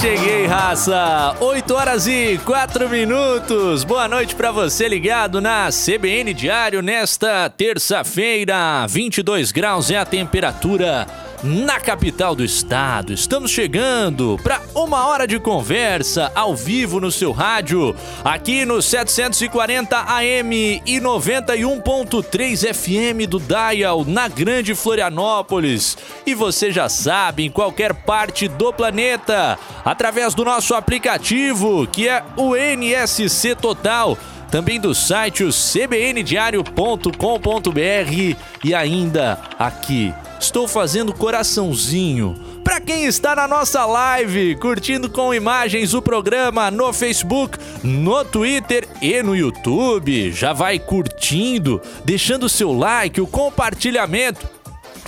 Cheguei, raça! 8 horas e 4 minutos. Boa noite para você ligado na CBN Diário nesta terça-feira. 22 graus é a temperatura na capital do estado. Estamos chegando para uma hora de conversa ao vivo no seu rádio, aqui no 740 AM e 91.3 FM do Dial, na Grande Florianópolis. E você já sabe, em qualquer parte do planeta, através do nosso aplicativo, que é o NSC Total também do site cbndiario.com.br e ainda aqui estou fazendo coraçãozinho. Para quem está na nossa live, curtindo com imagens o programa no Facebook, no Twitter e no YouTube, já vai curtindo, deixando o seu like, o compartilhamento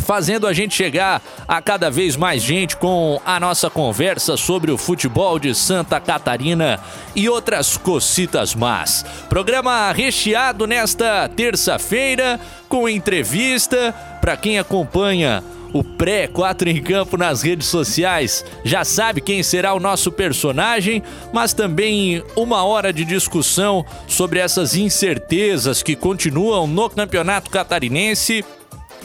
fazendo a gente chegar a cada vez mais gente com a nossa conversa sobre o futebol de Santa Catarina e outras cocitas más. Programa recheado nesta terça-feira com entrevista para quem acompanha o pré 4 em campo nas redes sociais já sabe quem será o nosso personagem, mas também uma hora de discussão sobre essas incertezas que continuam no Campeonato Catarinense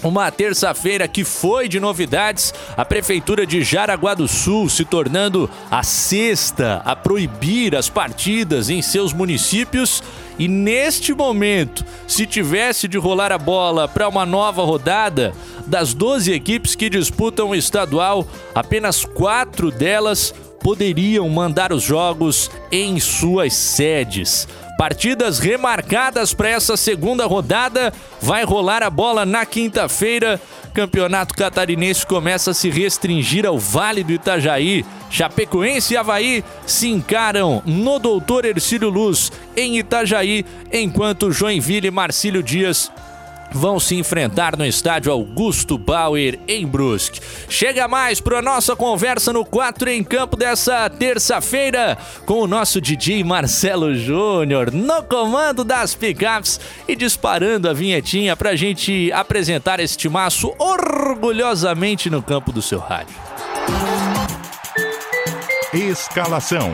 uma terça-feira que foi de novidades, a Prefeitura de Jaraguá do Sul se tornando a sexta a proibir as partidas em seus municípios. E neste momento, se tivesse de rolar a bola para uma nova rodada, das 12 equipes que disputam o estadual, apenas quatro delas poderiam mandar os jogos em suas sedes. Partidas remarcadas para essa segunda rodada. Vai rolar a bola na quinta-feira. Campeonato Catarinense começa a se restringir ao Vale do Itajaí. Chapecoense e Havaí se encaram no Doutor Ercílio Luz em Itajaí, enquanto Joinville e Marcílio Dias vão se enfrentar no estádio Augusto Bauer em Brusque. Chega mais para a nossa conversa no 4 em campo dessa terça-feira com o nosso DJ Marcelo Júnior no comando das picapes e disparando a vinhetinha para a gente apresentar este maço orgulhosamente no campo do seu rádio. Escalação.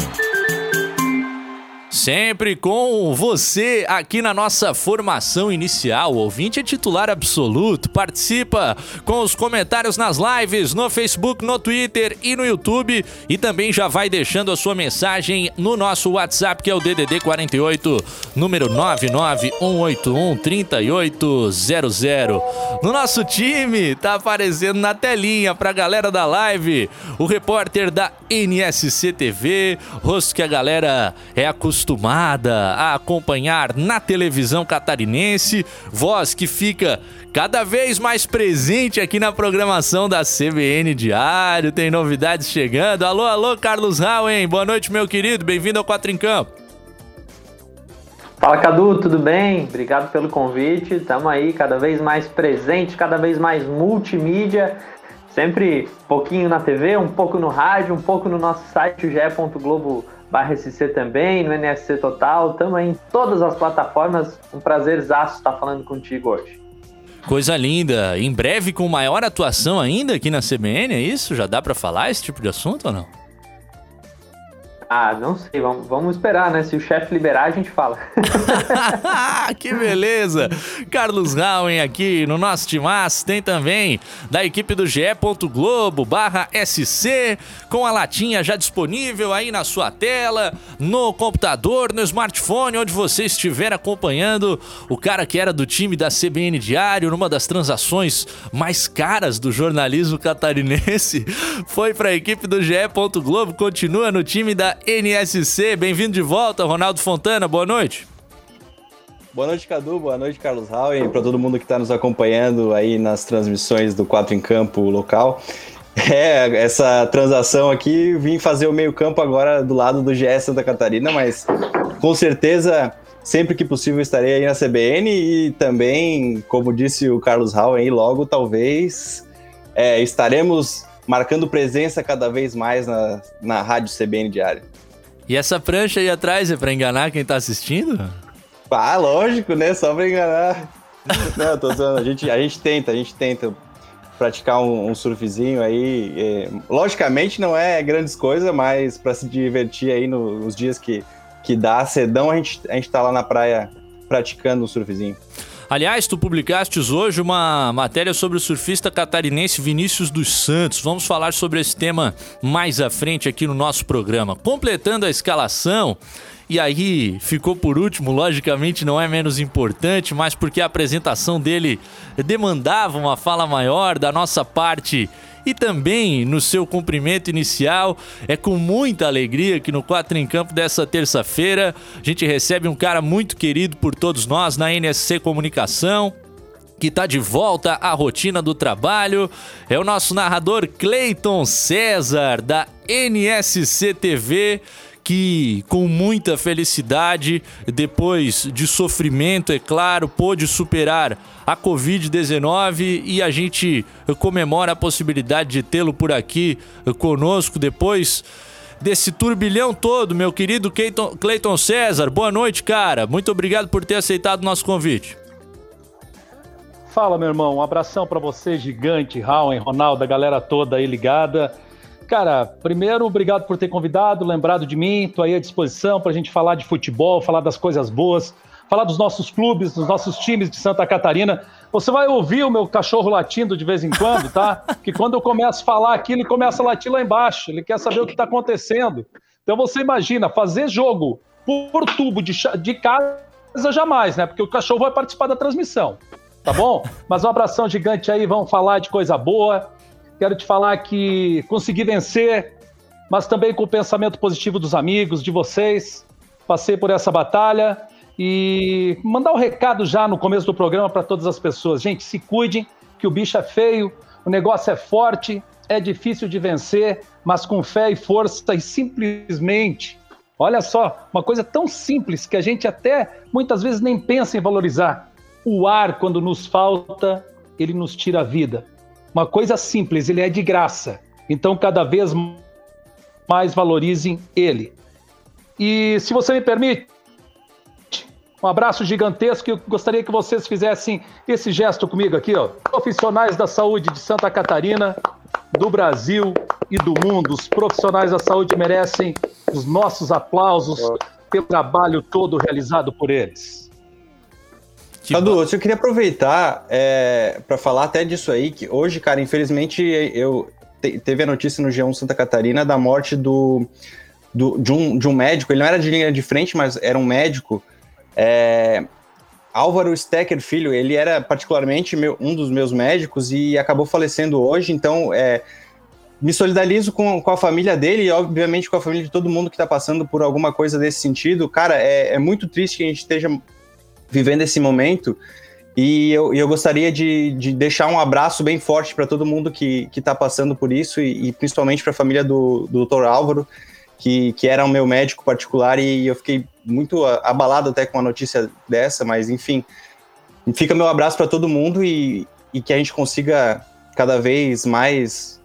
Sempre com você aqui na nossa formação inicial. O ouvinte é titular absoluto. Participa com os comentários nas lives, no Facebook, no Twitter e no YouTube. E também já vai deixando a sua mensagem no nosso WhatsApp, que é o DDD 48, número 991813800. No nosso time, tá aparecendo na telinha pra galera da live o repórter da NSC TV, rosto que a galera é acostumada acostumada a acompanhar na televisão catarinense, voz que fica cada vez mais presente aqui na programação da CBN Diário. Tem novidades chegando. Alô, alô, Carlos Rauen. Boa noite, meu querido. Bem-vindo ao Quatro em Campo. Fala, Cadu, tudo bem? Obrigado pelo convite. Estamos aí cada vez mais presente, cada vez mais multimídia. Sempre um pouquinho na TV, um pouco no rádio, um pouco no nosso site, ge.globo barra SC também, no NSC Total, estamos em todas as plataformas. Um prazerzaço estar falando contigo hoje. Coisa linda. Em breve com maior atuação ainda aqui na CBN, é isso? Já dá para falar esse tipo de assunto ou não? Ah, não sei, vamos, vamos esperar, né? Se o chefe liberar, a gente fala. que beleza! Carlos Rauen aqui no nosso timaço, tem também da equipe do GE. Globo barra SC, com a latinha já disponível aí na sua tela, no computador, no smartphone, onde você estiver acompanhando o cara que era do time da CBN Diário, numa das transações mais caras do jornalismo catarinense, foi para a equipe do GE. Globo, continua no time da NSC. Bem-vindo de volta, Ronaldo Fontana. Boa noite. Boa noite, Cadu. Boa noite, Carlos Howen. Para todo mundo que está nos acompanhando aí nas transmissões do 4 em Campo local. É, essa transação aqui, vim fazer o meio-campo agora do lado do GS Santa Catarina, mas com certeza, sempre que possível estarei aí na CBN e também, como disse o Carlos Hall aí, logo talvez é, estaremos marcando presença cada vez mais na, na Rádio CBN Diário. E essa prancha aí atrás é para enganar quem tá assistindo? Ah, lógico, né? Só pra enganar. Não, tô zoando. A gente, a gente tenta, a gente tenta praticar um, um surfzinho aí. É, logicamente não é grandes coisas, mas para se divertir aí no, nos dias que, que dá cedão, a gente, a gente tá lá na praia praticando um surfzinho. Aliás, tu publicaste hoje uma matéria sobre o surfista catarinense Vinícius dos Santos. Vamos falar sobre esse tema mais à frente aqui no nosso programa. Completando a escalação, e aí ficou por último, logicamente não é menos importante, mas porque a apresentação dele demandava uma fala maior da nossa parte e também no seu cumprimento inicial. É com muita alegria que no 4 em Campo dessa terça-feira a gente recebe um cara muito querido por todos nós na NSC Comunicação. Que está de volta à rotina do trabalho é o nosso narrador Cleiton César, da NSC TV que com muita felicidade, depois de sofrimento, é claro, pôde superar a Covid-19 e a gente comemora a possibilidade de tê-lo por aqui conosco depois desse turbilhão todo, meu querido Cleiton César. Boa noite, cara. Muito obrigado por ter aceitado o nosso convite. Fala, meu irmão. Um abração para você, gigante, Raul, Ronaldo, a galera toda aí ligada. Cara, primeiro, obrigado por ter convidado, lembrado de mim, estou aí à disposição para a gente falar de futebol, falar das coisas boas, falar dos nossos clubes, dos nossos times de Santa Catarina. Você vai ouvir o meu cachorro latindo de vez em quando, tá? que quando eu começo a falar aqui, ele começa a latir lá embaixo, ele quer saber o que está acontecendo. Então você imagina, fazer jogo por tubo de, de casa jamais, né? Porque o cachorro vai participar da transmissão, tá bom? Mas um abração gigante aí, vamos falar de coisa boa. Quero te falar que consegui vencer, mas também com o pensamento positivo dos amigos, de vocês. Passei por essa batalha e mandar um recado já no começo do programa para todas as pessoas. Gente, se cuidem, que o bicho é feio, o negócio é forte, é difícil de vencer, mas com fé e força e simplesmente, olha só, uma coisa tão simples que a gente até muitas vezes nem pensa em valorizar. O ar, quando nos falta, ele nos tira a vida uma coisa simples, ele é de graça. Então, cada vez mais valorizem ele. E se você me permite, um abraço gigantesco. Eu gostaria que vocês fizessem esse gesto comigo aqui, ó. Profissionais da saúde de Santa Catarina, do Brasil e do mundo. Os profissionais da saúde merecem os nossos aplausos pelo trabalho todo realizado por eles. Tipo... Cadu, eu queria aproveitar é, para falar até disso aí, que hoje, cara, infelizmente, eu te, teve a notícia no G1 Santa Catarina da morte do, do, de, um, de um médico, ele não era de linha de frente, mas era um médico, é, Álvaro Stecker Filho, ele era particularmente meu, um dos meus médicos e acabou falecendo hoje, então é, me solidarizo com, com a família dele e, obviamente, com a família de todo mundo que está passando por alguma coisa desse sentido. Cara, é, é muito triste que a gente esteja vivendo esse momento. E eu, eu gostaria de, de deixar um abraço bem forte para todo mundo que está passando por isso, e, e principalmente para a família do, do Dr. Álvaro, que, que era o meu médico particular, e eu fiquei muito abalado até com a notícia dessa, mas enfim, fica meu abraço para todo mundo e, e que a gente consiga cada vez mais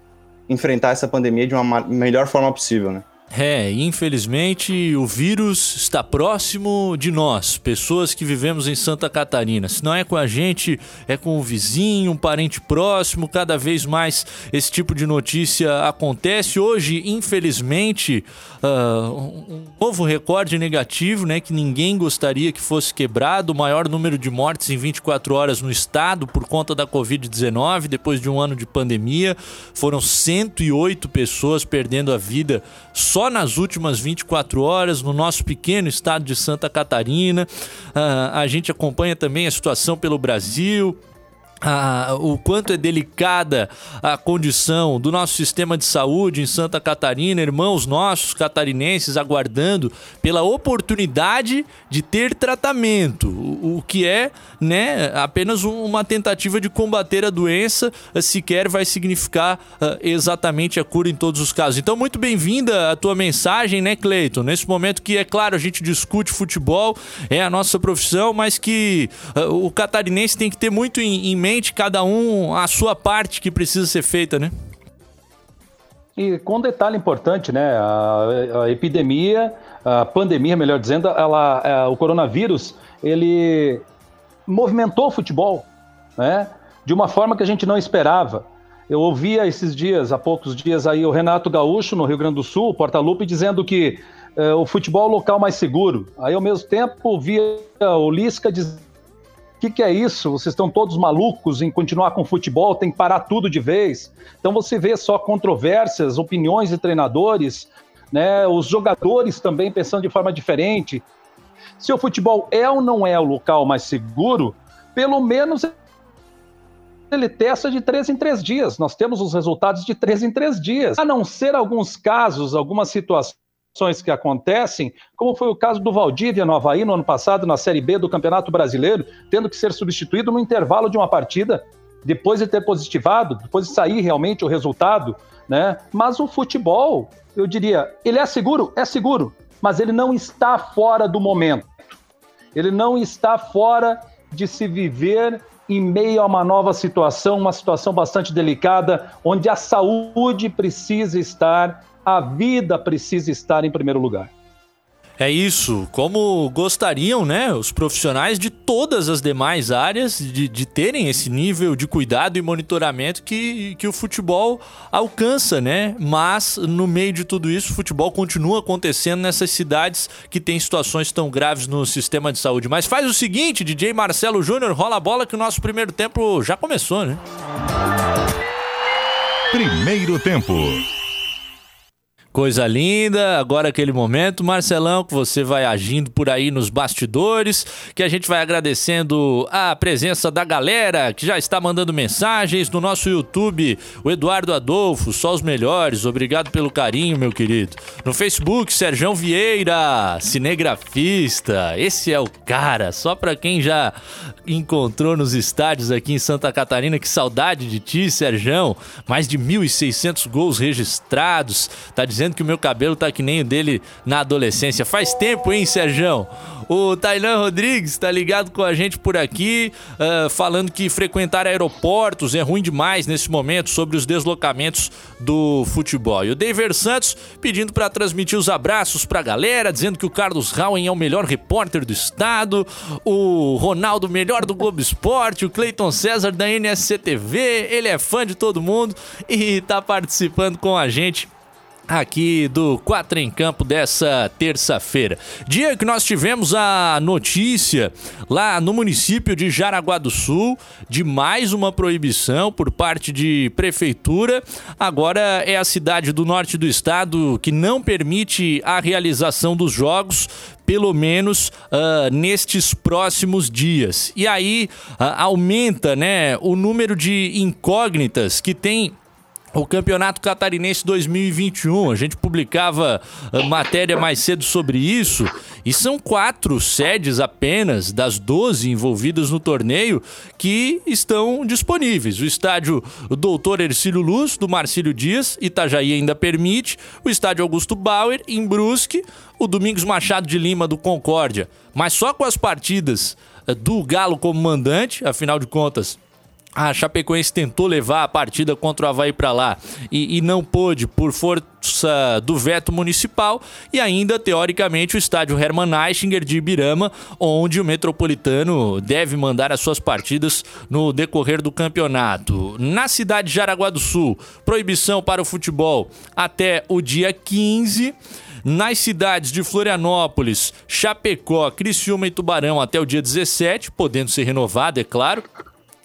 enfrentar essa pandemia de uma melhor forma possível, né? É, infelizmente o vírus está próximo de nós, pessoas que vivemos em Santa Catarina. Se não é com a gente, é com o vizinho, um parente próximo. Cada vez mais esse tipo de notícia acontece. Hoje, infelizmente, uh, um novo recorde negativo, né, que ninguém gostaria que fosse quebrado. O maior número de mortes em 24 horas no estado por conta da Covid-19, depois de um ano de pandemia. Foram 108 pessoas perdendo a vida só só nas últimas 24 horas no nosso pequeno estado de Santa Catarina. Uh, a gente acompanha também a situação pelo Brasil. O quanto é delicada a condição do nosso sistema de saúde em Santa Catarina, irmãos nossos catarinenses aguardando pela oportunidade de ter tratamento. o que é né, apenas uma tentativa de combater a doença, sequer vai significar uh, exatamente a cura em todos os casos. Então, muito bem-vinda a tua mensagem, né, Cleiton? Nesse momento que, é claro, a gente discute futebol, é a nossa profissão, mas que uh, o catarinense tem que ter muito em, em cada um, a sua parte que precisa ser feita, né? E com um detalhe importante, né? A, a epidemia, a pandemia, melhor dizendo, ela, a, é, o coronavírus, ele movimentou o futebol, né? De uma forma que a gente não esperava. Eu ouvia esses dias, há poucos dias aí, o Renato Gaúcho, no Rio Grande do Sul, Porta-Lupe, dizendo que é, o futebol é o local mais seguro. Aí, ao mesmo tempo, via o Lisca dizendo o que, que, é isso? Vocês estão todos malucos em continuar com futebol, tem que parar tudo de vez. Então você vê só controvérsias, opiniões de treinadores, né? os jogadores também pensando de forma diferente. Se o futebol é ou não é o local mais seguro, pelo menos ele testa de três em três dias. Nós temos os resultados de três em três dias. A não ser alguns casos, algumas situações que acontecem, como foi o caso do Valdívia no Havaí no ano passado, na Série B do Campeonato Brasileiro, tendo que ser substituído no intervalo de uma partida, depois de ter positivado, depois de sair realmente o resultado, né? Mas o futebol, eu diria, ele é seguro? É seguro, mas ele não está fora do momento. Ele não está fora de se viver em meio a uma nova situação, uma situação bastante delicada, onde a saúde precisa estar a vida precisa estar em primeiro lugar. É isso, como gostariam, né, os profissionais de todas as demais áreas de, de terem esse nível de cuidado e monitoramento que, que o futebol alcança, né? Mas no meio de tudo isso, o futebol continua acontecendo nessas cidades que têm situações tão graves no sistema de saúde. Mas faz o seguinte, DJ Marcelo Júnior, rola a bola que o nosso primeiro tempo já começou, né? Primeiro tempo. Coisa linda, agora aquele momento, Marcelão, que você vai agindo por aí nos bastidores, que a gente vai agradecendo a presença da galera que já está mandando mensagens no nosso YouTube, o Eduardo Adolfo, só os melhores, obrigado pelo carinho, meu querido. No Facebook, Serjão Vieira, cinegrafista, esse é o cara, só para quem já encontrou nos estádios aqui em Santa Catarina, que saudade de ti, Serjão, mais de 1.600 gols registrados, tá dizendo dizendo que o meu cabelo tá que nem o dele na adolescência. Faz tempo, hein, Serjão? O Tailan Rodrigues tá ligado com a gente por aqui, uh, falando que frequentar aeroportos é ruim demais nesse momento sobre os deslocamentos do futebol. E o David Santos pedindo para transmitir os abraços pra galera, dizendo que o Carlos Rauen é o melhor repórter do estado, o Ronaldo melhor do Globo Esporte, o Cleiton César da NSCTV, ele é fã de todo mundo e tá participando com a gente aqui do Quatro em Campo dessa terça-feira. Dia que nós tivemos a notícia lá no município de Jaraguá do Sul de mais uma proibição por parte de prefeitura. Agora é a cidade do norte do estado que não permite a realização dos jogos pelo menos uh, nestes próximos dias. E aí uh, aumenta né, o número de incógnitas que tem o Campeonato Catarinense 2021. A gente publicava uh, matéria mais cedo sobre isso. E são quatro sedes apenas das 12 envolvidas no torneio que estão disponíveis. O estádio Doutor Ercílio Luz, do Marcílio Dias, Itajaí ainda permite. O estádio Augusto Bauer, em Brusque. O Domingos Machado de Lima, do Concórdia. Mas só com as partidas uh, do Galo como mandante, afinal de contas a Chapecoense tentou levar a partida contra o Havaí para lá e, e, não pôde por força do veto municipal e ainda, teoricamente, o estádio Hermann Eichinger de Ibirama, onde o Metropolitano deve mandar as suas partidas no decorrer do campeonato. Na cidade de Jaraguá do Sul, proibição para o futebol até o dia 15 nas cidades de Florianópolis, Chapecó, Criciúma e Tubarão até o dia 17, podendo ser renovado, é claro.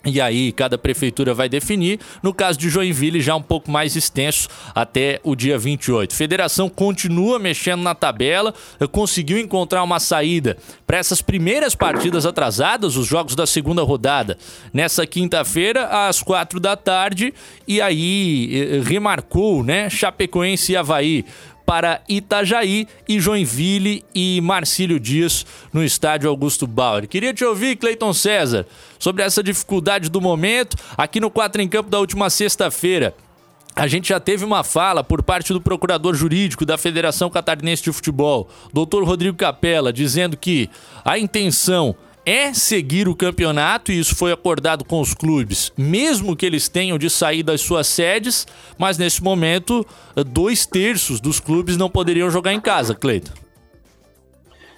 E aí, cada prefeitura vai definir. No caso de Joinville, já um pouco mais extenso, até o dia 28. Federação continua mexendo na tabela, conseguiu encontrar uma saída para essas primeiras partidas atrasadas, os jogos da segunda rodada, nessa quinta-feira, às quatro da tarde. E aí, remarcou, né? Chapecoense e Havaí para Itajaí e Joinville e Marcílio Dias no estádio Augusto Bauer. Queria te ouvir, Cleiton César, sobre essa dificuldade do momento aqui no 4 em Campo da última sexta-feira. A gente já teve uma fala por parte do procurador jurídico da Federação Catarinense de Futebol, doutor Rodrigo Capella, dizendo que a intenção é seguir o campeonato e isso foi acordado com os clubes, mesmo que eles tenham de sair das suas sedes, mas nesse momento dois terços dos clubes não poderiam jogar em casa, Cleiton.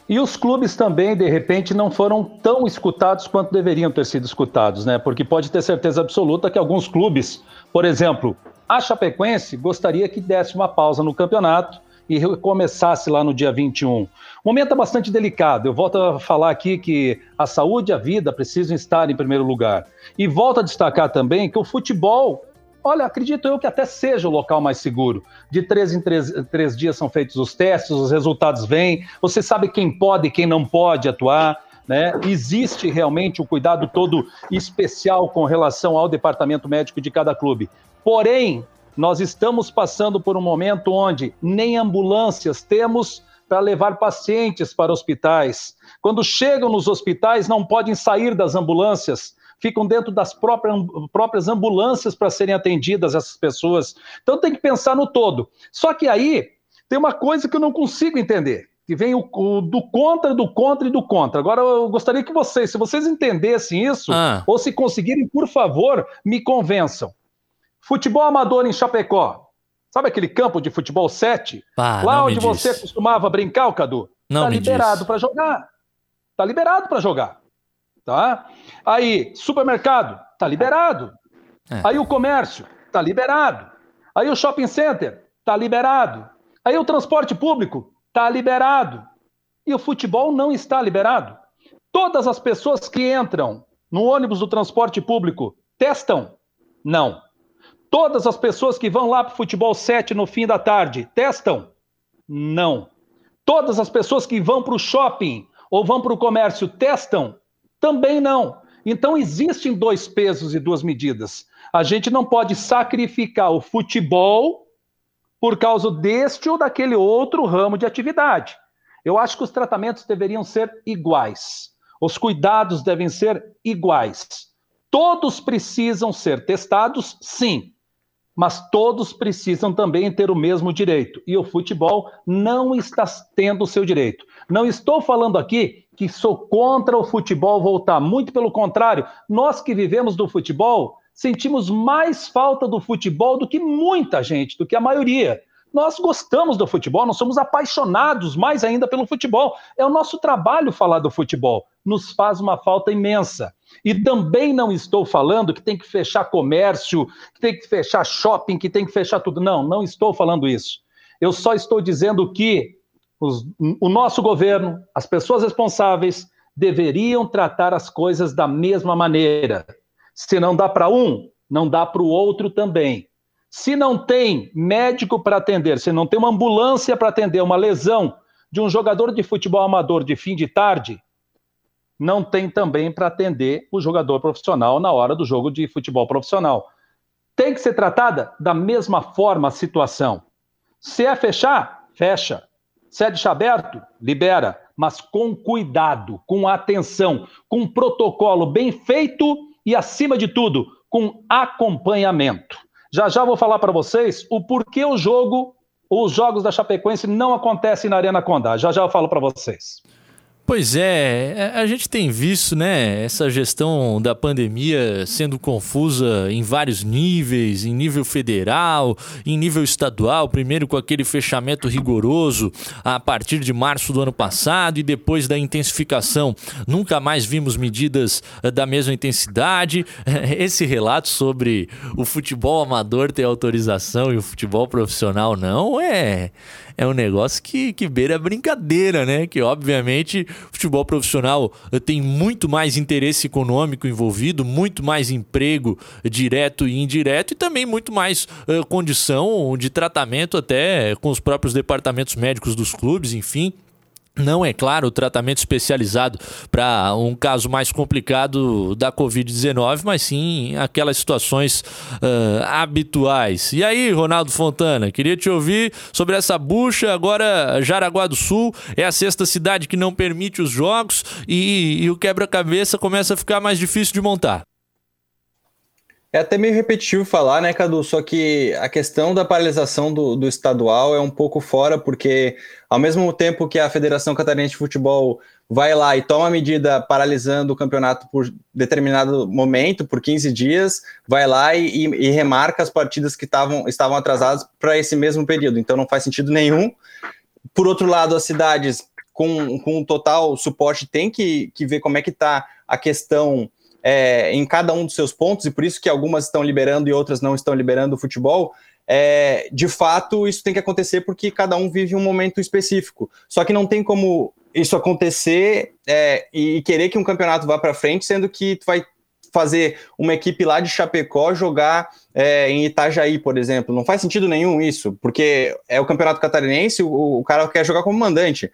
E os clubes também, de repente, não foram tão escutados quanto deveriam ter sido escutados, né? Porque pode ter certeza absoluta que alguns clubes, por exemplo, a Chapecoense gostaria que desse uma pausa no campeonato e recomeçasse lá no dia 21. O momento é bastante delicado. Eu volto a falar aqui que a saúde e a vida precisam estar em primeiro lugar. E volto a destacar também que o futebol, olha, acredito eu que até seja o local mais seguro. De três em três, três dias são feitos os testes, os resultados vêm, você sabe quem pode e quem não pode atuar. Né? Existe realmente um cuidado todo especial com relação ao departamento médico de cada clube. Porém, nós estamos passando por um momento onde nem ambulâncias temos para levar pacientes para hospitais. Quando chegam nos hospitais, não podem sair das ambulâncias, ficam dentro das próprias, próprias ambulâncias para serem atendidas essas pessoas. Então tem que pensar no todo. Só que aí tem uma coisa que eu não consigo entender. Que vem o, o do contra, do contra e do contra. Agora eu gostaria que vocês, se vocês entendessem isso, ah. ou se conseguirem, por favor, me convençam. Futebol amador em Chapecó. Sabe aquele campo de futebol 7? Ah, Lá onde você costumava brincar, Cadu? Não tá liberado para jogar. Tá liberado para jogar. Tá? Aí, supermercado, tá liberado. É. Aí o comércio, tá liberado. Aí o shopping center, tá liberado. Aí o transporte público, tá liberado. E o futebol não está liberado. Todas as pessoas que entram no ônibus do transporte público testam? Não. Todas as pessoas que vão lá para o futebol 7 no fim da tarde testam? Não. Todas as pessoas que vão para o shopping ou vão para o comércio testam? Também não. Então existem dois pesos e duas medidas. A gente não pode sacrificar o futebol por causa deste ou daquele outro ramo de atividade. Eu acho que os tratamentos deveriam ser iguais. Os cuidados devem ser iguais. Todos precisam ser testados, sim mas todos precisam também ter o mesmo direito. E o futebol não está tendo o seu direito. Não estou falando aqui que sou contra o futebol voltar, muito pelo contrário, nós que vivemos do futebol sentimos mais falta do futebol do que muita gente, do que a maioria. Nós gostamos do futebol, nós somos apaixonados mais ainda pelo futebol. É o nosso trabalho falar do futebol. Nos faz uma falta imensa. E também não estou falando que tem que fechar comércio, que tem que fechar shopping, que tem que fechar tudo. Não, não estou falando isso. Eu só estou dizendo que os, o nosso governo, as pessoas responsáveis, deveriam tratar as coisas da mesma maneira. Se não dá para um, não dá para o outro também. Se não tem médico para atender, se não tem uma ambulância para atender uma lesão de um jogador de futebol amador de fim de tarde, não tem também para atender o jogador profissional na hora do jogo de futebol profissional. Tem que ser tratada da mesma forma a situação. Se é fechar, fecha. Se é deixar aberto, libera. Mas com cuidado, com atenção, com um protocolo bem feito e, acima de tudo, com acompanhamento. Já já vou falar para vocês o porquê o jogo, os jogos da Chapecoense não acontecem na Arena Condá. Já já eu falo para vocês. Pois é, a gente tem visto, né, essa gestão da pandemia sendo confusa em vários níveis, em nível federal, em nível estadual, primeiro com aquele fechamento rigoroso a partir de março do ano passado e depois da intensificação, nunca mais vimos medidas eh, da mesma intensidade. Esse relato sobre o futebol amador ter autorização e o futebol profissional não é é um negócio que, que beira brincadeira, né? Que obviamente futebol profissional eh, tem muito mais interesse econômico envolvido, muito mais emprego direto e indireto e também muito mais uh, condição de tratamento até com os próprios departamentos médicos dos clubes, enfim não é claro o tratamento especializado para um caso mais complicado da Covid-19, mas sim aquelas situações uh, habituais. E aí, Ronaldo Fontana, queria te ouvir sobre essa bucha. Agora, Jaraguá do Sul é a sexta cidade que não permite os jogos e, e o quebra-cabeça começa a ficar mais difícil de montar. É até meio repetitivo falar, né, Cadu? Só que a questão da paralisação do, do estadual é um pouco fora, porque ao mesmo tempo que a Federação Catarinense de Futebol vai lá e toma medida paralisando o campeonato por determinado momento, por 15 dias, vai lá e, e remarca as partidas que tavam, estavam atrasadas para esse mesmo período. Então não faz sentido nenhum. Por outro lado, as cidades com, com total suporte têm que, que ver como é que está a questão é, em cada um dos seus pontos, e por isso que algumas estão liberando e outras não estão liberando o futebol, é, de fato isso tem que acontecer porque cada um vive um momento específico. Só que não tem como isso acontecer é, e querer que um campeonato vá para frente, sendo que tu vai fazer uma equipe lá de Chapecó jogar é, em Itajaí, por exemplo. Não faz sentido nenhum isso, porque é o campeonato catarinense, o, o cara quer jogar como mandante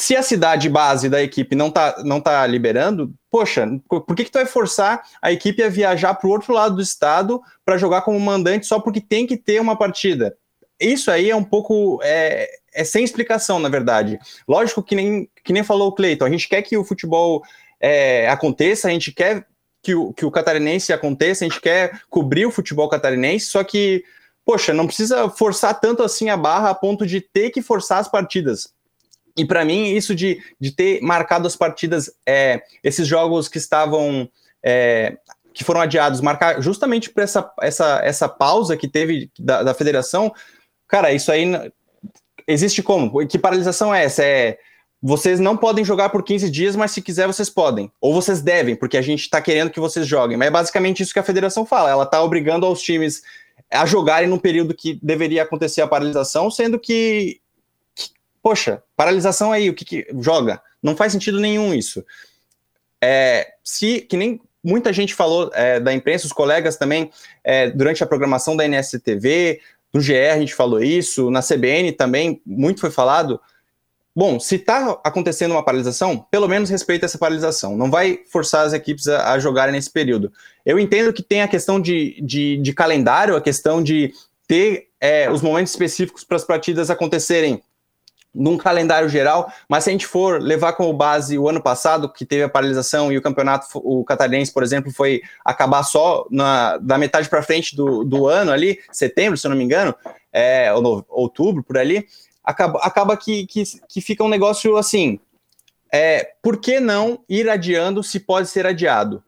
se a cidade base da equipe não tá, não tá liberando, poxa, por que, que tu vai forçar a equipe a viajar para o outro lado do estado para jogar como mandante só porque tem que ter uma partida? Isso aí é um pouco. É, é sem explicação, na verdade. Lógico que nem, que nem falou o Cleiton, a gente quer que o futebol é, aconteça, a gente quer que o, que o catarinense aconteça, a gente quer cobrir o futebol catarinense, só que, poxa, não precisa forçar tanto assim a barra a ponto de ter que forçar as partidas e para mim, isso de, de ter marcado as partidas, é, esses jogos que estavam. É, que foram adiados, marcar justamente por essa, essa, essa pausa que teve da, da federação, cara, isso aí existe como? Que paralisação é essa? É vocês não podem jogar por 15 dias, mas se quiser vocês podem. Ou vocês devem, porque a gente está querendo que vocês joguem. Mas é basicamente isso que a federação fala. Ela está obrigando aos times a jogarem no período que deveria acontecer a paralisação, sendo que Poxa, paralisação aí, o que, que joga? Não faz sentido nenhum isso. É, se, que nem muita gente falou é, da imprensa, os colegas também, é, durante a programação da NSTV, do GE a gente falou isso, na CBN também, muito foi falado. Bom, se está acontecendo uma paralisação, pelo menos respeita essa paralisação. Não vai forçar as equipes a, a jogarem nesse período. Eu entendo que tem a questão de, de, de calendário, a questão de ter é, os momentos específicos para as partidas acontecerem num calendário geral, mas se a gente for levar como base o ano passado, que teve a paralisação e o campeonato, o catarinense, por exemplo, foi acabar só na, da metade para frente do, do ano ali, setembro, se eu não me engano, é, ou no, outubro, por ali, acaba, acaba que, que, que fica um negócio assim, é, por que não ir adiando se pode ser adiado?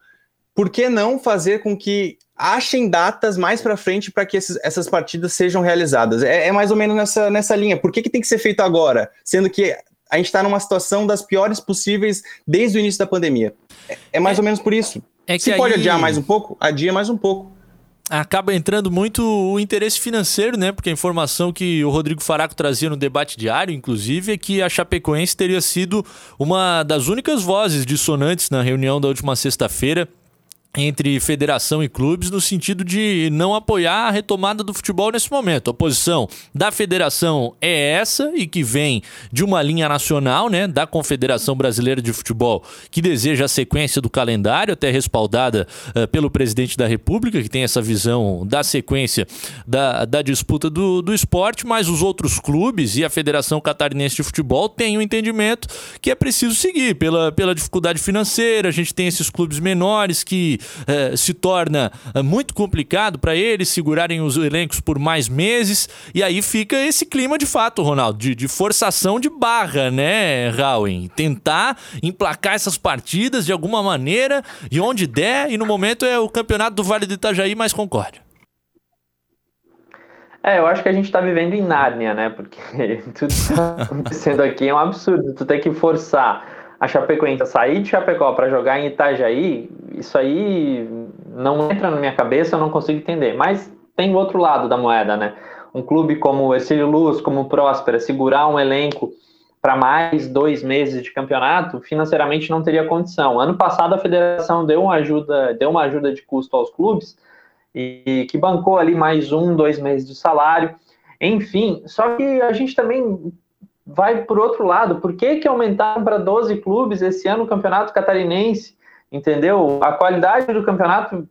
Por que não fazer com que achem datas mais para frente para que esses, essas partidas sejam realizadas. É, é, mais ou menos nessa, nessa linha. Por que, que tem que ser feito agora? Sendo que a gente está numa situação das piores possíveis desde o início da pandemia. É, é mais é, ou menos por isso. É Se pode aí... adiar mais um pouco, adia mais um pouco. Acaba entrando muito o interesse financeiro, né? Porque a informação que o Rodrigo Faraco trazia no debate diário, inclusive, é que a Chapecoense teria sido uma das únicas vozes dissonantes na reunião da última sexta-feira entre federação e clubes no sentido de não apoiar a retomada do futebol nesse momento. A posição da federação é essa e que vem de uma linha nacional, né, da Confederação Brasileira de Futebol, que deseja a sequência do calendário, até respaldada uh, pelo presidente da República, que tem essa visão da sequência da, da disputa do, do esporte, mas os outros clubes e a Federação Catarinense de Futebol têm o um entendimento que é preciso seguir pela, pela dificuldade financeira. A gente tem esses clubes menores que eh, se torna eh, muito complicado para eles segurarem os elencos por mais meses. E aí fica esse clima de fato, Ronaldo, de, de forçação de barra, né, Raul? Tentar emplacar essas partidas de alguma maneira e onde der. E no momento é o campeonato do Vale do Itajaí mais Concórdia. É, eu acho que a gente está vivendo em Nárnia, né? Porque tudo que está acontecendo aqui é um absurdo. Tu tem que forçar a Chapecoense sair de Chapecó para jogar em Itajaí, isso aí não entra na minha cabeça, eu não consigo entender. Mas tem o outro lado da moeda, né? Um clube como o Ercílio Luz, como o Próspera, segurar um elenco para mais dois meses de campeonato, financeiramente não teria condição. Ano passado a federação deu uma ajuda, deu uma ajuda de custo aos clubes e que bancou ali mais um, dois meses de salário. Enfim, só que a gente também vai por outro lado. Por que, que aumentaram para 12 clubes esse ano o campeonato catarinense? Entendeu? A qualidade do campeonato,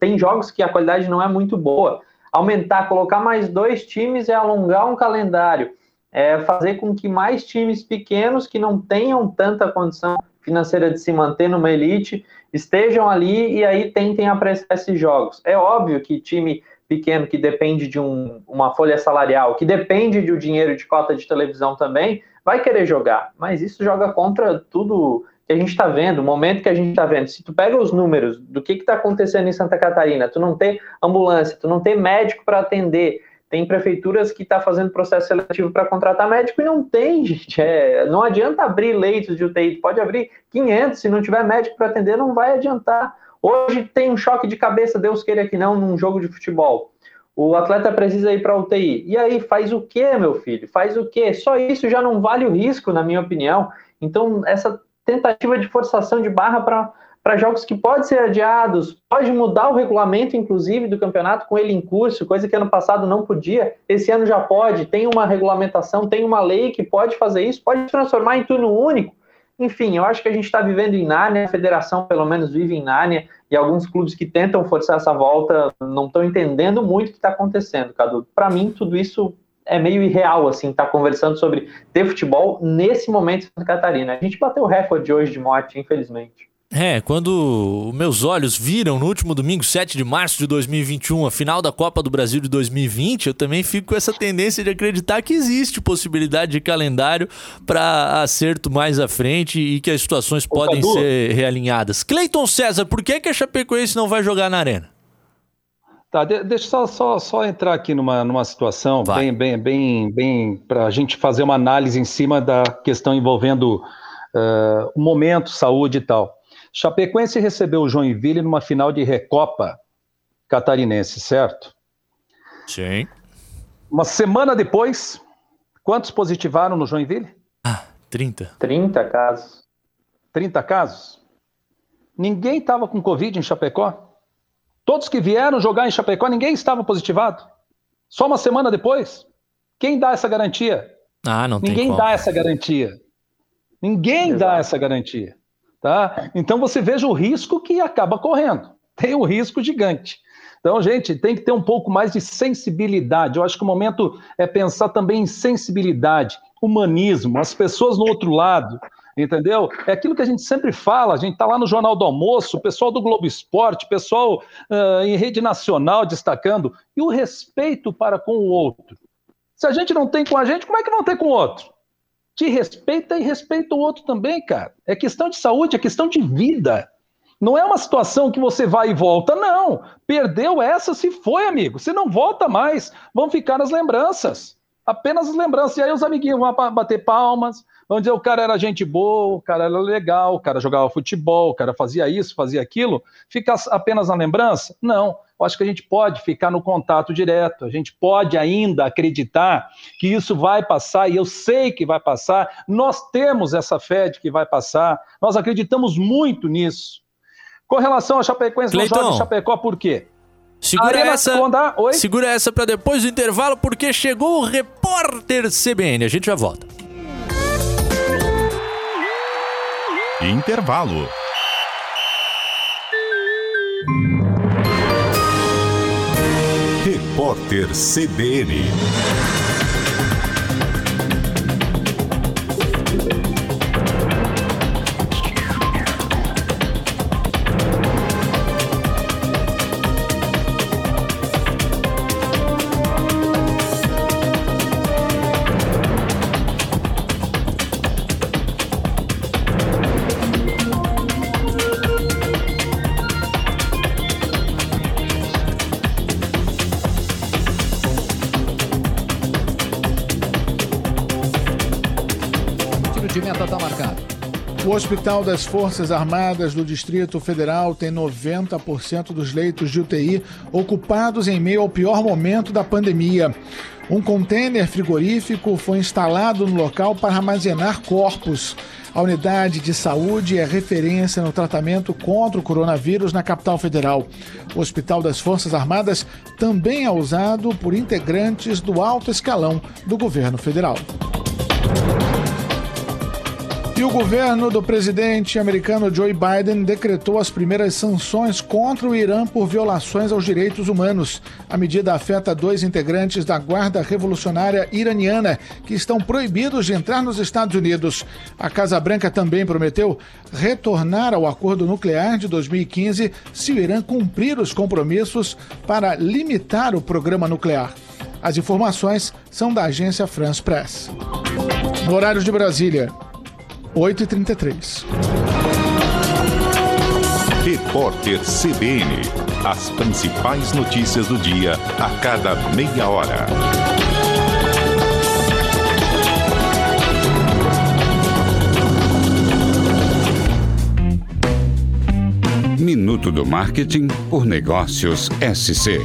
tem jogos que a qualidade não é muito boa. Aumentar, colocar mais dois times é alongar um calendário, é fazer com que mais times pequenos que não tenham tanta condição financeira de se manter numa elite estejam ali e aí tentem apreciar esses jogos. É óbvio que time pequeno que depende de um, uma folha salarial, que depende do dinheiro de cota de televisão também, vai querer jogar. Mas isso joga contra tudo que a gente está vendo, o momento que a gente está vendo. Se tu pega os números do que está acontecendo em Santa Catarina, tu não tem ambulância, tu não tem médico para atender, tem prefeituras que está fazendo processo seletivo para contratar médico e não tem, gente. É, não adianta abrir leitos de UTI, pode abrir 500, se não tiver médico para atender, não vai adiantar. Hoje tem um choque de cabeça, Deus queira que não, num jogo de futebol. O atleta precisa ir para UTI. E aí, faz o quê, meu filho? Faz o quê? Só isso já não vale o risco, na minha opinião. Então, essa tentativa de forçação de barra para jogos que podem ser adiados, pode mudar o regulamento, inclusive, do campeonato com ele em curso, coisa que ano passado não podia, esse ano já pode, tem uma regulamentação, tem uma lei que pode fazer isso, pode transformar em turno único. Enfim, eu acho que a gente está vivendo em Nárnia, a federação pelo menos vive em Nárnia, e alguns clubes que tentam forçar essa volta não estão entendendo muito o que está acontecendo, Cadu. Para mim, tudo isso é meio irreal, assim, estar tá conversando sobre ter futebol nesse momento em Santa Catarina. A gente bateu o recorde hoje de morte, infelizmente. É, quando meus olhos viram no último domingo, 7 de março de 2021, a final da Copa do Brasil de 2020, eu também fico com essa tendência de acreditar que existe possibilidade de calendário para acerto mais à frente e que as situações Ô, podem Cadu. ser realinhadas. Cleiton César, por que, que a Chapecoense não vai jogar na Arena? Tá, deixa só, só, só entrar aqui numa, numa situação vai. bem, bem, bem, bem para a gente fazer uma análise em cima da questão envolvendo uh, o momento, saúde e tal. Chapecoense recebeu o Joinville numa final de Recopa catarinense, certo? Sim. Uma semana depois, quantos positivaram no Joinville? Ah, 30. 30 casos. 30 casos? Ninguém estava com Covid em Chapecó? Todos que vieram jogar em Chapecó, ninguém estava positivado? Só uma semana depois? Quem dá essa garantia? Ah, não Ninguém tem dá como. essa garantia. Ninguém Exato. dá essa garantia. Tá? Então você veja o risco que acaba correndo. Tem um risco gigante. Então, gente, tem que ter um pouco mais de sensibilidade. Eu acho que o momento é pensar também em sensibilidade, humanismo, as pessoas no outro lado, entendeu? É aquilo que a gente sempre fala, a gente está lá no Jornal do Almoço, o pessoal do Globo Esporte, o pessoal uh, em rede nacional destacando, e o respeito para com o outro. Se a gente não tem com a gente, como é que vão ter com o outro? Te respeita e respeita o outro também, cara. É questão de saúde, é questão de vida. Não é uma situação que você vai e volta, não. Perdeu essa, se foi, amigo. Se não volta mais, vão ficar nas lembranças. Apenas as lembranças. E aí os amiguinhos vão bater palmas, vão dizer o cara era gente boa, o cara era legal, o cara jogava futebol, o cara fazia isso, fazia aquilo. Fica apenas na lembrança? Não eu acho que a gente pode ficar no contato direto, a gente pode ainda acreditar que isso vai passar, e eu sei que vai passar, nós temos essa fé de que vai passar, nós acreditamos muito nisso. Com relação a Chapecoense, não joga Chapecó por quê? Segura essa, segura essa para depois do intervalo, porque chegou o repórter CBN. A gente já volta. Intervalo. Repórter CBN. Hospital das Forças Armadas do Distrito Federal tem 90% dos leitos de UTI ocupados em meio ao pior momento da pandemia. Um contêiner frigorífico foi instalado no local para armazenar corpos. A unidade de saúde é referência no tratamento contra o coronavírus na capital federal. O Hospital das Forças Armadas também é usado por integrantes do alto escalão do governo federal. E o governo do presidente americano Joe Biden decretou as primeiras sanções contra o Irã por violações aos direitos humanos. A medida afeta dois integrantes da Guarda Revolucionária Iraniana que estão proibidos de entrar nos Estados Unidos. A Casa Branca também prometeu retornar ao acordo nuclear de 2015 se o Irã cumprir os compromissos para limitar o programa nuclear. As informações são da agência France Press. No horário de Brasília, 8h33. Repórter CBN. As principais notícias do dia a cada meia hora. Minuto do Marketing por Negócios SC.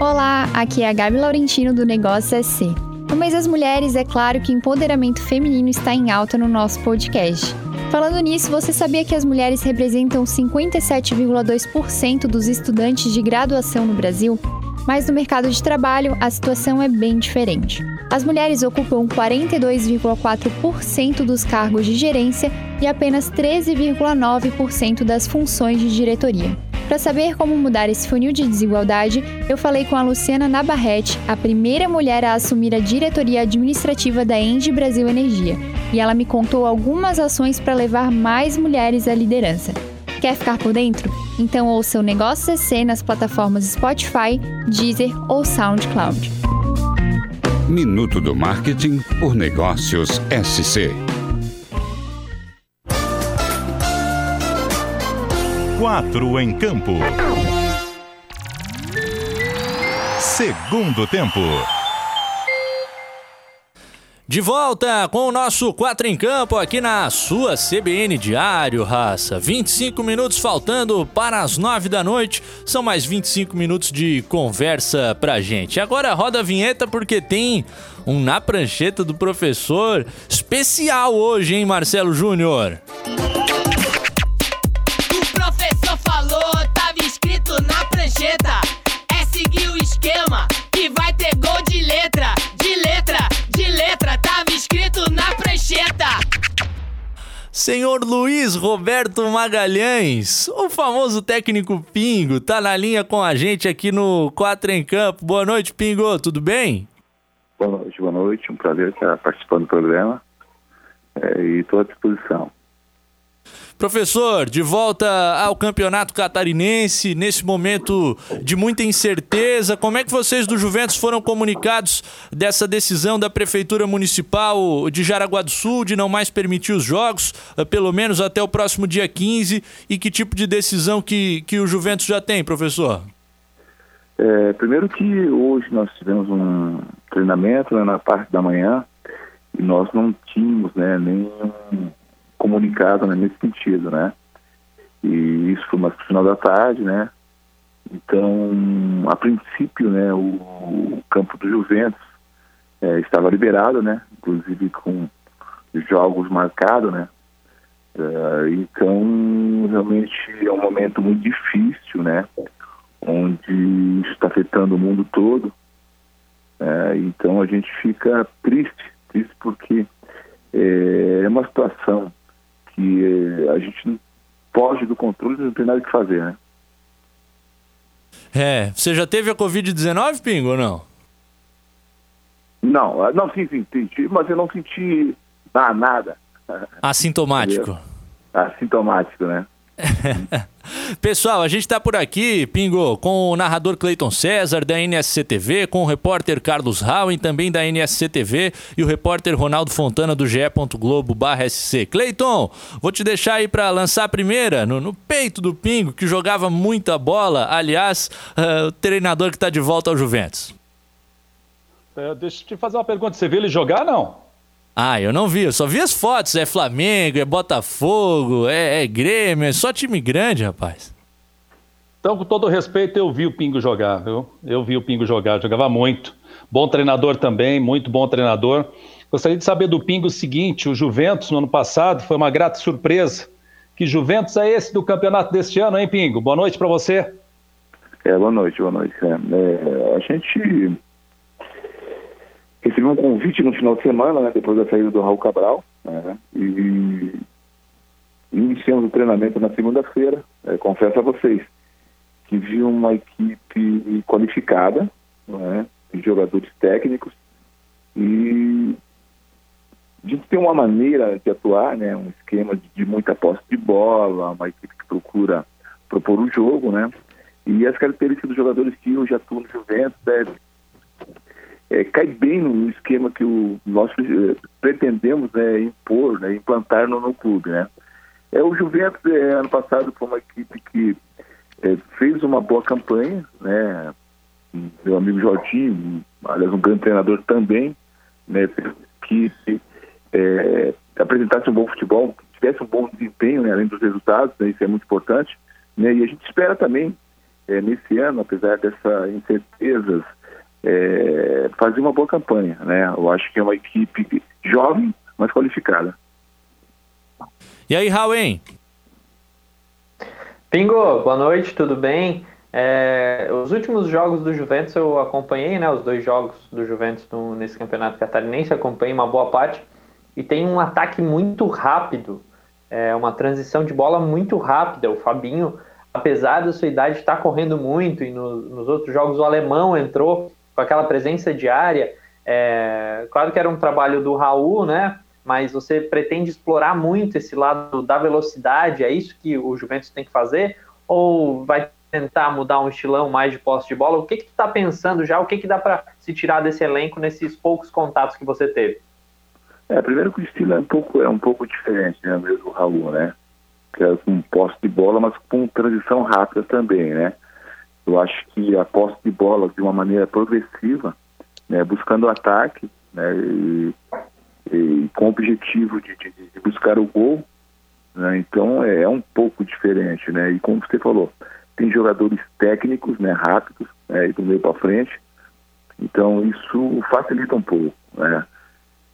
Olá, aqui é a Gabi Laurentino do Negócio SC. No mês das mulheres, é claro que empoderamento feminino está em alta no nosso podcast. Falando nisso, você sabia que as mulheres representam 57,2% dos estudantes de graduação no Brasil? Mas no mercado de trabalho, a situação é bem diferente. As mulheres ocupam 42,4% dos cargos de gerência e apenas 13,9% das funções de diretoria. Para saber como mudar esse funil de desigualdade, eu falei com a Luciana Nabarrete, a primeira mulher a assumir a diretoria administrativa da Engie Brasil Energia, e ela me contou algumas ações para levar mais mulheres à liderança. Quer ficar por dentro? Então ouça o Negócio CC nas plataformas Spotify, Deezer ou SoundCloud. Minuto do Marketing por Negócios SC. Quatro em campo. Segundo tempo. De volta com o nosso 4 em Campo aqui na sua CBN Diário, raça. 25 minutos faltando para as 9 da noite. São mais 25 minutos de conversa pra gente. Agora roda a vinheta porque tem um na prancheta do professor especial hoje, hein, Marcelo Júnior? O que vai ter gol de letra, de letra, de letra. Tava escrito na prancheta. Senhor Luiz Roberto Magalhães, o famoso técnico Pingo, tá na linha com a gente aqui no 4 em Campo. Boa noite, Pingo, tudo bem? Boa noite, boa noite. Um prazer estar participando do programa é, e estou à disposição. Professor, de volta ao Campeonato Catarinense, nesse momento de muita incerteza, como é que vocês do Juventus foram comunicados dessa decisão da Prefeitura Municipal de Jaraguá do Sul de não mais permitir os jogos, eh, pelo menos até o próximo dia 15, e que tipo de decisão que, que o Juventus já tem, professor? É, primeiro que hoje nós tivemos um treinamento né, na parte da manhã e nós não tínhamos né, nenhum comunicado né, nesse sentido, né? E isso foi mais no final da tarde, né? Então, a princípio, né, o, o campo do Juventus é, estava liberado, né? Inclusive com jogos marcados, né? É, então, realmente é um momento muito difícil, né? Onde está afetando o mundo todo. É, então, a gente fica triste, triste porque é uma situação que eh, a gente não foge do controle, não tem nada que fazer, né? É, você já teve a Covid-19, Pingo, ou não? Não, ah, não, sim, sim, senti, mas eu não senti ah, nada. Assintomático. Assintomático, né? Pessoal, a gente está por aqui, Pingo, com o narrador Cleiton César da NSC-TV, com o repórter Carlos Howen, também da NSC-TV, e o repórter Ronaldo Fontana do ge.globo.sc. Cleiton, vou te deixar aí para lançar a primeira, no, no, peito do Pingo, que jogava muita bola, aliás, uh, o treinador que está de volta ao Juventus. É, deixa eu te fazer uma pergunta, você viu ele jogar, não? Ah, eu não vi, eu só vi as fotos. É Flamengo, é Botafogo, é, é Grêmio, é só time grande, rapaz. Então, com todo respeito, eu vi o Pingo jogar, viu? Eu vi o Pingo jogar, jogava muito. Bom treinador também, muito bom treinador. Gostaria de saber do Pingo o seguinte: o Juventus, no ano passado, foi uma grata surpresa. Que Juventus é esse do campeonato deste ano, hein, Pingo? Boa noite para você. É, boa noite, boa noite. É, a gente Recebi um convite no final de semana, né, depois da saída do Raul Cabral, Né? E iniciamos o treinamento na segunda-feira. É, confesso a vocês que vi uma equipe qualificada, né? de jogadores técnicos, e gente tem uma maneira de atuar, né? um esquema de, de muita posse de bola, uma equipe que procura propor o jogo, né? E as características dos jogadores que hoje atuam no Juventus é, é, cai bem no esquema que o, nós eh, pretendemos né, impor, né, implantar no, no, clube, né? É, o Juventus, é, ano passado, foi uma equipe que é, fez uma boa campanha, né? Meu amigo Jorginho, aliás, um grande treinador também, né? Que é, apresentasse um bom futebol, tivesse um bom desempenho, né, além dos resultados, né, isso é muito importante. Né, e a gente espera também, é, nesse ano, apesar dessas incertezas, é, fazer uma boa campanha. Né? Eu acho que é uma equipe jovem, mas qualificada. E aí, Raul? Pingo, boa noite, tudo bem? É, os últimos jogos do Juventus eu acompanhei, né? Os dois jogos do Juventus no, nesse campeonato catarinense, acompanhei uma boa parte. E tem um ataque muito rápido é uma transição de bola muito rápida. O Fabinho, apesar da sua idade, está correndo muito e no, nos outros jogos o alemão entrou com aquela presença diária. É, claro que era um trabalho do Raul, né? Mas você pretende explorar muito esse lado da velocidade, é isso que o Juventus tem que fazer? Ou vai tentar mudar um estilão mais de posse de bola? O que, que tu está pensando já? O que, que dá para se tirar desse elenco nesses poucos contatos que você teve? É, primeiro que o estilo é um pouco, é um pouco diferente, né, mesmo o Raul, né? Que é com posse de bola, mas com transição rápida também, né? Eu acho que a posse de bola de uma maneira progressiva, né, buscando o ataque, né, e, e com o objetivo de, de, de, buscar o gol, né, então é, é, um pouco diferente, né? E como você falou, tem jogadores técnicos, né, rápidos, né, do meio para frente, então isso facilita um pouco, né?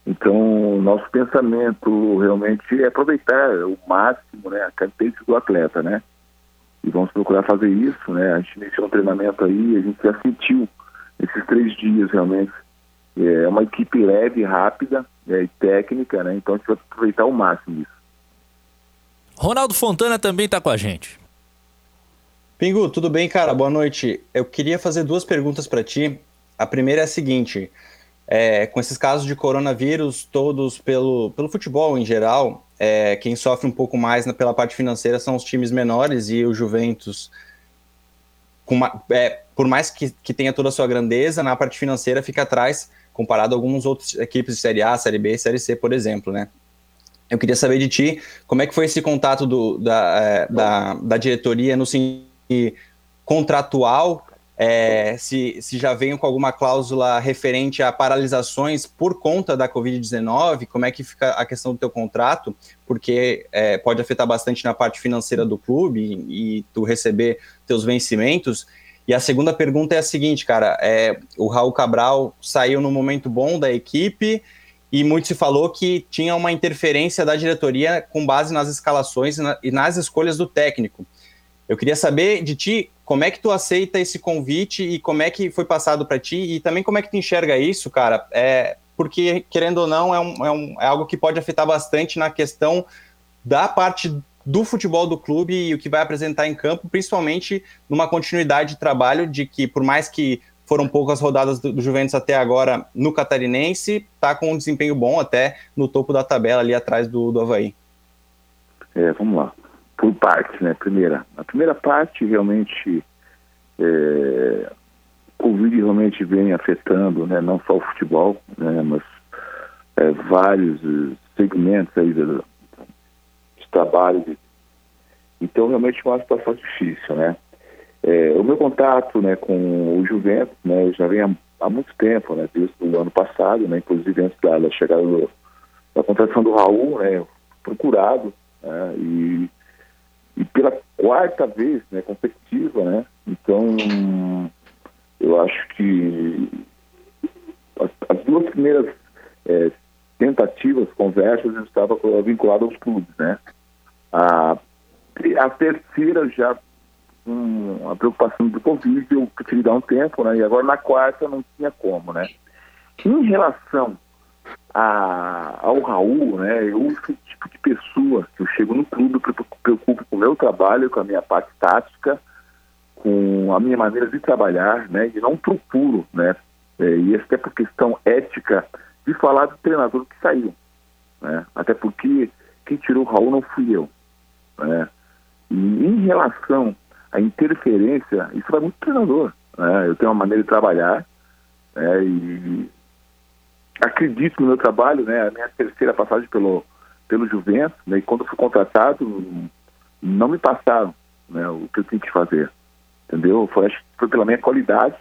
Então, nosso pensamento realmente é aproveitar o máximo né, a característica do atleta, né? E vamos procurar fazer isso, né? A gente iniciou um treinamento aí, a gente já sentiu esses três dias realmente. É uma equipe leve, rápida é, e técnica, né? Então a gente vai aproveitar o máximo isso. Ronaldo Fontana também está com a gente. Pingu, tudo bem, cara? Boa noite. Eu queria fazer duas perguntas para ti. A primeira é a seguinte: é, com esses casos de coronavírus todos pelo, pelo futebol em geral, é, quem sofre um pouco mais na, pela parte financeira são os times menores e o Juventus, uma, é, por mais que, que tenha toda a sua grandeza, na parte financeira fica atrás comparado a algumas outras equipes de Série A, Série B Série C, por exemplo, né? Eu queria saber de ti como é que foi esse contato do, da, é, da, da diretoria no sentido contratual é, se, se já vem com alguma cláusula referente a paralisações por conta da Covid-19, como é que fica a questão do teu contrato, porque é, pode afetar bastante na parte financeira do clube e, e, tu receber teus vencimentos. E a segunda pergunta é a seguinte, cara, é, o Raul Cabral saiu no momento bom da equipe e muito se falou que tinha uma interferência da diretoria com base nas escalações e nas escolhas do técnico. Eu queria saber de ti como é que tu aceita esse convite e como é que foi passado para ti e também como é que tu enxerga isso, cara? É, porque, querendo ou não, é, um, é, um, é algo que pode afetar bastante na questão da parte do futebol do clube e o que vai apresentar em campo, principalmente numa continuidade de trabalho de que, por mais que foram poucas rodadas do, Juventus até agora no Catarinense, tá com um desempenho bom até no topo da tabela ali atrás do, do Havaí. É, vamos lá por partes, né? Primeira, a primeira parte realmente é, Covid realmente vem afetando, né? Não só o futebol, né? Mas é, vários segmentos aí de, de trabalho. Então realmente é uma situação difícil, né? É, o meu contato, né, com o Juventus, né, já vem há, há, muito tempo, né, desde o ano passado, né, inclusive antes da, da chegada do, da contratação do Raul, né, procurado, né, e e pela quarta vez né, consecutiva, né? Então, eu acho que as, as duas primeiras é, tentativas, conversas, eu estava vinculado aos clubes, né? A, a terceira já com a preocupação do Covid, eu preferi dar um tempo, né? E agora na quarta não tinha como, né? Em relação a, ao Raul, né, eu sou o tipo de pessoa. Que eu chego no clube, preocupo com o meu trabalho, com a minha parte tática, com a minha maneira de trabalhar, né, e não procuro, né, é, e até por questão ética, de falar do treinador que saiu, né, até porque quem tirou o Raul não fui eu, né, e em relação à interferência, isso vai muito do treinador, né, eu tenho uma maneira de trabalhar, né, e acredito no meu trabalho, né? A minha terceira passagem pelo, pelo Juventus, né? E quando fui contratado, não me passaram né, o que eu tinha que fazer. Entendeu? Foi, acho que foi pela minha qualidade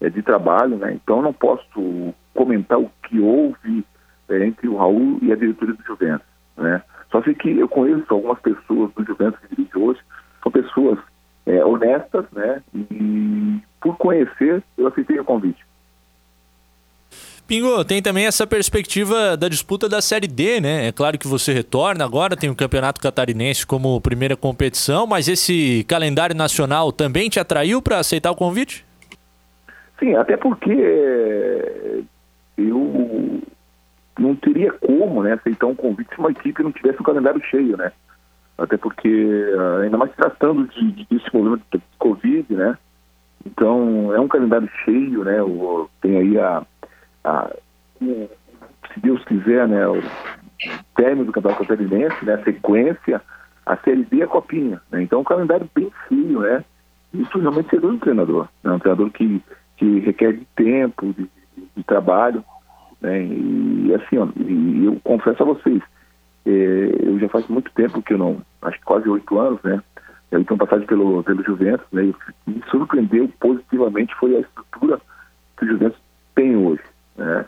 é, de trabalho, né? Então não posso comentar o que houve é, entre o Raul e a diretoria do Juventus, né? Só sei que eu conheço algumas pessoas tem também essa perspectiva da disputa da Série D, né? É claro que você retorna agora, tem o Campeonato Catarinense como primeira competição, mas esse calendário nacional também te atraiu para aceitar o convite? Sim, até porque é, eu não teria como né, aceitar um convite se uma equipe não tivesse o calendário cheio, né? Até porque, ainda mais tratando de, de, desse problema de Covid, né? Então, é um calendário cheio, né? Tem aí a a, se Deus quiser, né, o término do Campeonato Catarinense, né, a sequência, a Série B e a Copinha. Né? Então, um calendário bem frio, né? Isso realmente seduz um treinador. Né? Um treinador que, que requer de tempo, de, de, trabalho. Né? E, assim, ó, e eu confesso a vocês, é, eu já faz muito tempo que eu não, acho que quase oito anos, né? Eu tenho passagem pelo, pelo Juventus, né? E me surpreendeu positivamente foi a estrutura que o Juventus tem hoje. Né?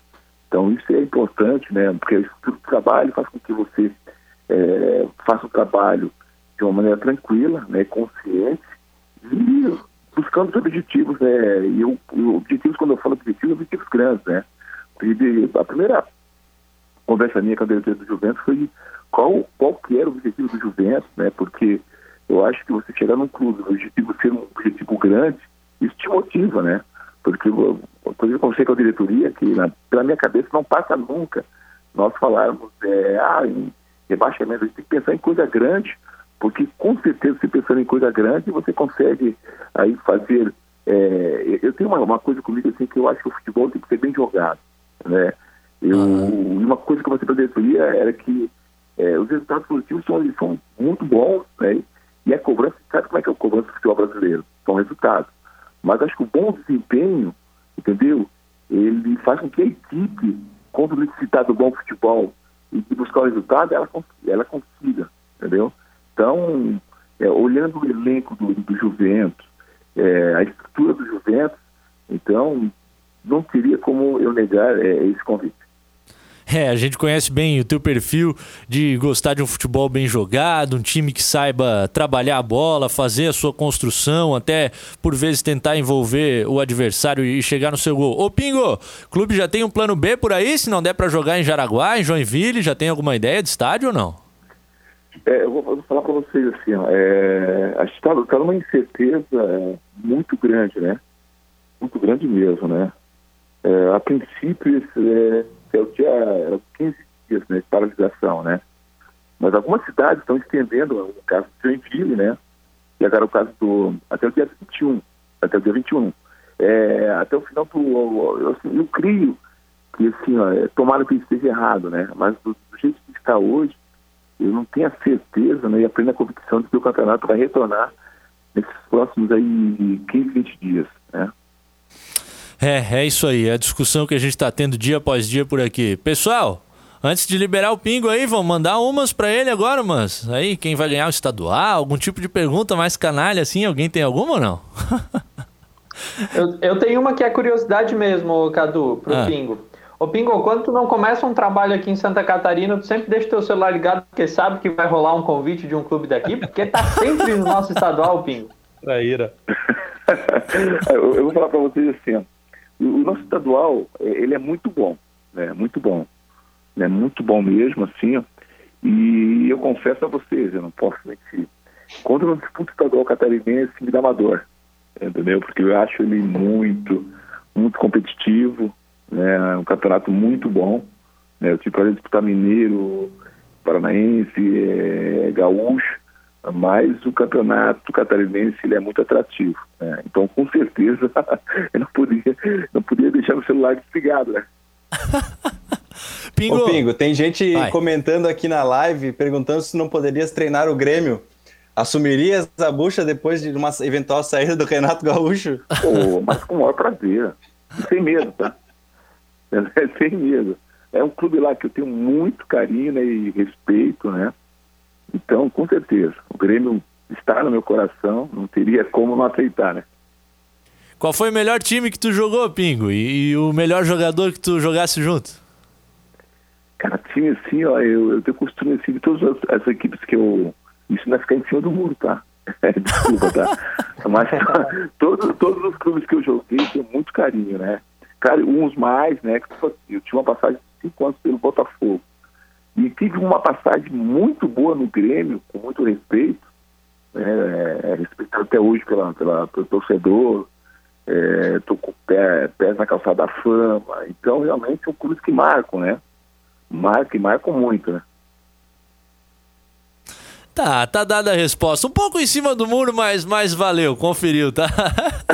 Então isso é importante, né? porque o trabalho faz com que você é, faça o trabalho de uma maneira tranquila, né? consciente e buscando os objetivos. Né? E eu, objetivos, quando eu falo objetivos, objetivos grandes. Né? a primeira conversa minha com a diretoria do Juventus foi qual, qual que era o objetivo do Juventus, né? porque eu acho que você chegar num clube, o objetivo ser um objetivo grande, isso te motiva, né? Porque Inclusive, eu conversei com a diretoria que, na, pela minha cabeça, não passa nunca nós falarmos é, ah, em rebaixamento. A gente tem que pensar em coisa grande, porque com certeza, se pensando em coisa grande, você consegue aí fazer. É, eu tenho uma, uma, coisa comigo assim que eu acho que o futebol tem que ser bem jogado. Né? Eu, uhum. Uma coisa que eu falei para a diretoria era que é, os resultados positivos são, são muito bons, né? e a cobrança, sabe como é que é a cobrança do futebol brasileiro? São resultados. Mas acho que o bom desempenho entendeu? Ele faz com que a equipe, quando necessitar do bom futebol e buscar o resultado, ela, ela consiga, entendeu? Então, é, olhando o elenco do, do Juventus, é, a estrutura do Juventus, então, não teria como eu negar é, esse convite. É, a gente conhece bem o teu perfil de gostar de um futebol bem jogado, um time que saiba trabalhar a bola, fazer a sua construção, até por vezes tentar envolver o adversário e chegar no seu gol. Ô Pingo, o clube já tem um plano B por aí, se não der para jogar em Jaraguá, em Joinville, já tem alguma ideia de estádio ou não? É, eu, vou, eu vou falar para vocês assim, ó, é, a gente está tá numa incerteza muito grande, né? Muito grande mesmo, né? É, a princípio, é, dia era 15 dias né, de paralisação, né? Mas algumas cidades estão estendendo, o caso de Joinville, né? E agora o caso do. até o dia 21. Até o dia 21. É, até o final do. Eu, assim, eu creio que assim, ó, é, tomara que esteja errado, né? Mas do, do, jeito que está hoje, eu não tenho a certeza né, e a plena convicção de que o campeonato vai retornar nesses próximos aí 15, 20 dias, né? É, é isso aí. É a discussão que a gente está tendo dia após dia por aqui. Pessoal, antes de liberar o pingo aí, vamos mandar umas para ele agora, mas aí quem vai ganhar o estadual? Algum tipo de pergunta mais canalha assim? Alguém tem alguma ou não? eu, eu, tenho uma que é curiosidade mesmo, Cadu, pro ah. pingo. Ô Pingo, quando tu não começa um trabalho aqui em Santa Catarina, tu sempre deixa teu celular ligado porque sabe que vai rolar um convite de um clube daqui, porque tá sempre no nosso estadual, Pingo. Traíra. eu, eu vou falar para vocês assim, ó. O nosso estadual, é, ele é muito bom, né? Muito bom. Né? Muito bom mesmo, assim. E eu confesso a vocês, eu não posso mentir. Quando eu disputo estadual catarinense, me dá uma dor, entendeu? Porque eu acho ele muito, muito competitivo, né? um campeonato muito bom, Né? Eu tive de disputar Mineiro, Paranaense, é, Gaúcho, mas o campeonato catarinense ele é muito atrativo. Né? Então, com certeza, eu não podia, não podia deixar o celular desligado, né? Pingo. Ô, Pingo, tem gente Vai. comentando aqui na live, perguntando se não poderias treinar o Grêmio. Assumirias a bucha depois de uma eventual saída do Renato Gaúcho? Oh, mas com o maior prazer. Sem medo, tá? Sem medo. É um clube lá que eu tenho muito carinho né, e respeito, né? Então, com certeza, o Grêmio está no meu coração, não teria como não aceitar, né? Qual foi o melhor time que tu jogou, Pingo? E, e o melhor jogador que tu jogasse junto? Cara, time assim, ó, eu, eu tenho costume assim de todas as, as equipes que eu. Isso não é ficar em cima do muro, tá? Desculpa, tá? Mas todos, todos os clubes que eu joguei tenho muito carinho, né? Cara, uns mais, né? Que eu tinha uma passagem de cinco anos pelo Botafogo. E tive uma passagem muito boa no Grêmio, com muito respeito, né, é, respeitado até hoje pela, pela, pelo torcedor, estou é, com pé, pés na calçada da fama, então realmente são clubes que marcam, né? Marcam e marcam muito, né? Tá, tá dada a resposta. Um pouco em cima do muro, mas, mas valeu, conferiu, tá?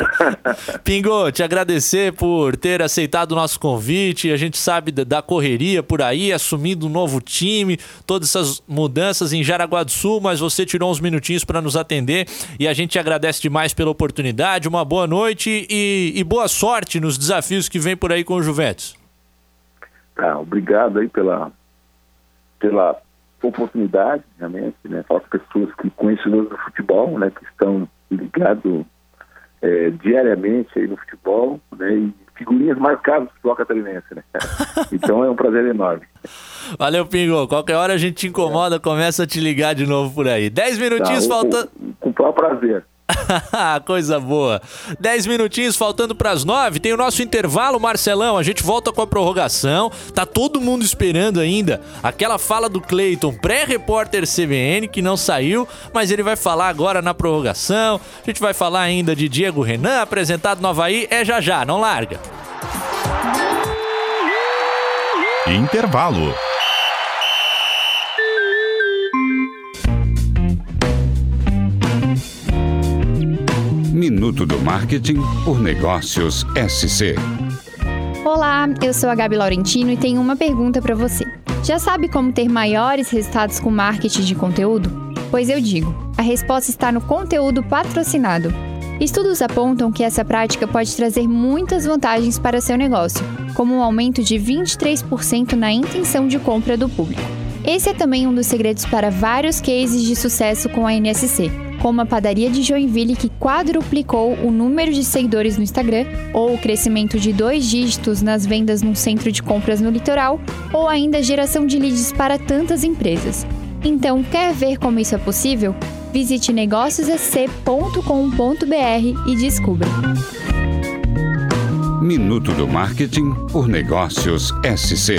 Pingo, te agradecer por ter aceitado o nosso convite. A gente sabe da correria por aí, assumindo um novo time, todas essas mudanças em Jaraguá do Sul, mas você tirou uns minutinhos para nos atender e a gente te agradece demais pela oportunidade. Uma boa noite e, e boa sorte nos desafios que vem por aí com o Juventus. Tá, obrigado aí pela, pela oportunidade, realmente, né, as pessoas que conhecedores do futebol, né, que estão ligados é, diariamente aí no futebol, né, e figurinhas marcadas do futebol catarinense, né. Então é um prazer enorme. Valeu, Pingo. Qualquer hora a gente te incomoda, começa a te ligar de novo por aí. Dez minutinhos tá, faltando. Com o maior prazer. Coisa boa. Dez minutinhos faltando para as nove. Tem o nosso intervalo, Marcelão. A gente volta com a prorrogação. Tá todo mundo esperando ainda aquela fala do Cleiton, pré-repórter CBN, que não saiu, mas ele vai falar agora na prorrogação. A gente vai falar ainda de Diego Renan, apresentado no Havaí. É já já, não larga. Intervalo. Minuto do Marketing por Negócios SC. Olá, eu sou a Gabi Laurentino e tenho uma pergunta para você. Já sabe como ter maiores resultados com marketing de conteúdo? Pois eu digo, a resposta está no conteúdo patrocinado. Estudos apontam que essa prática pode trazer muitas vantagens para seu negócio, como um aumento de 23% na intenção de compra do público. Esse é também um dos segredos para vários cases de sucesso com a NSC como a padaria de Joinville que quadruplicou o número de seguidores no Instagram, ou o crescimento de dois dígitos nas vendas num centro de compras no litoral, ou ainda a geração de leads para tantas empresas. Então, quer ver como isso é possível? Visite negóciosec.com.br e descubra. Minuto do Marketing por Negócios SC.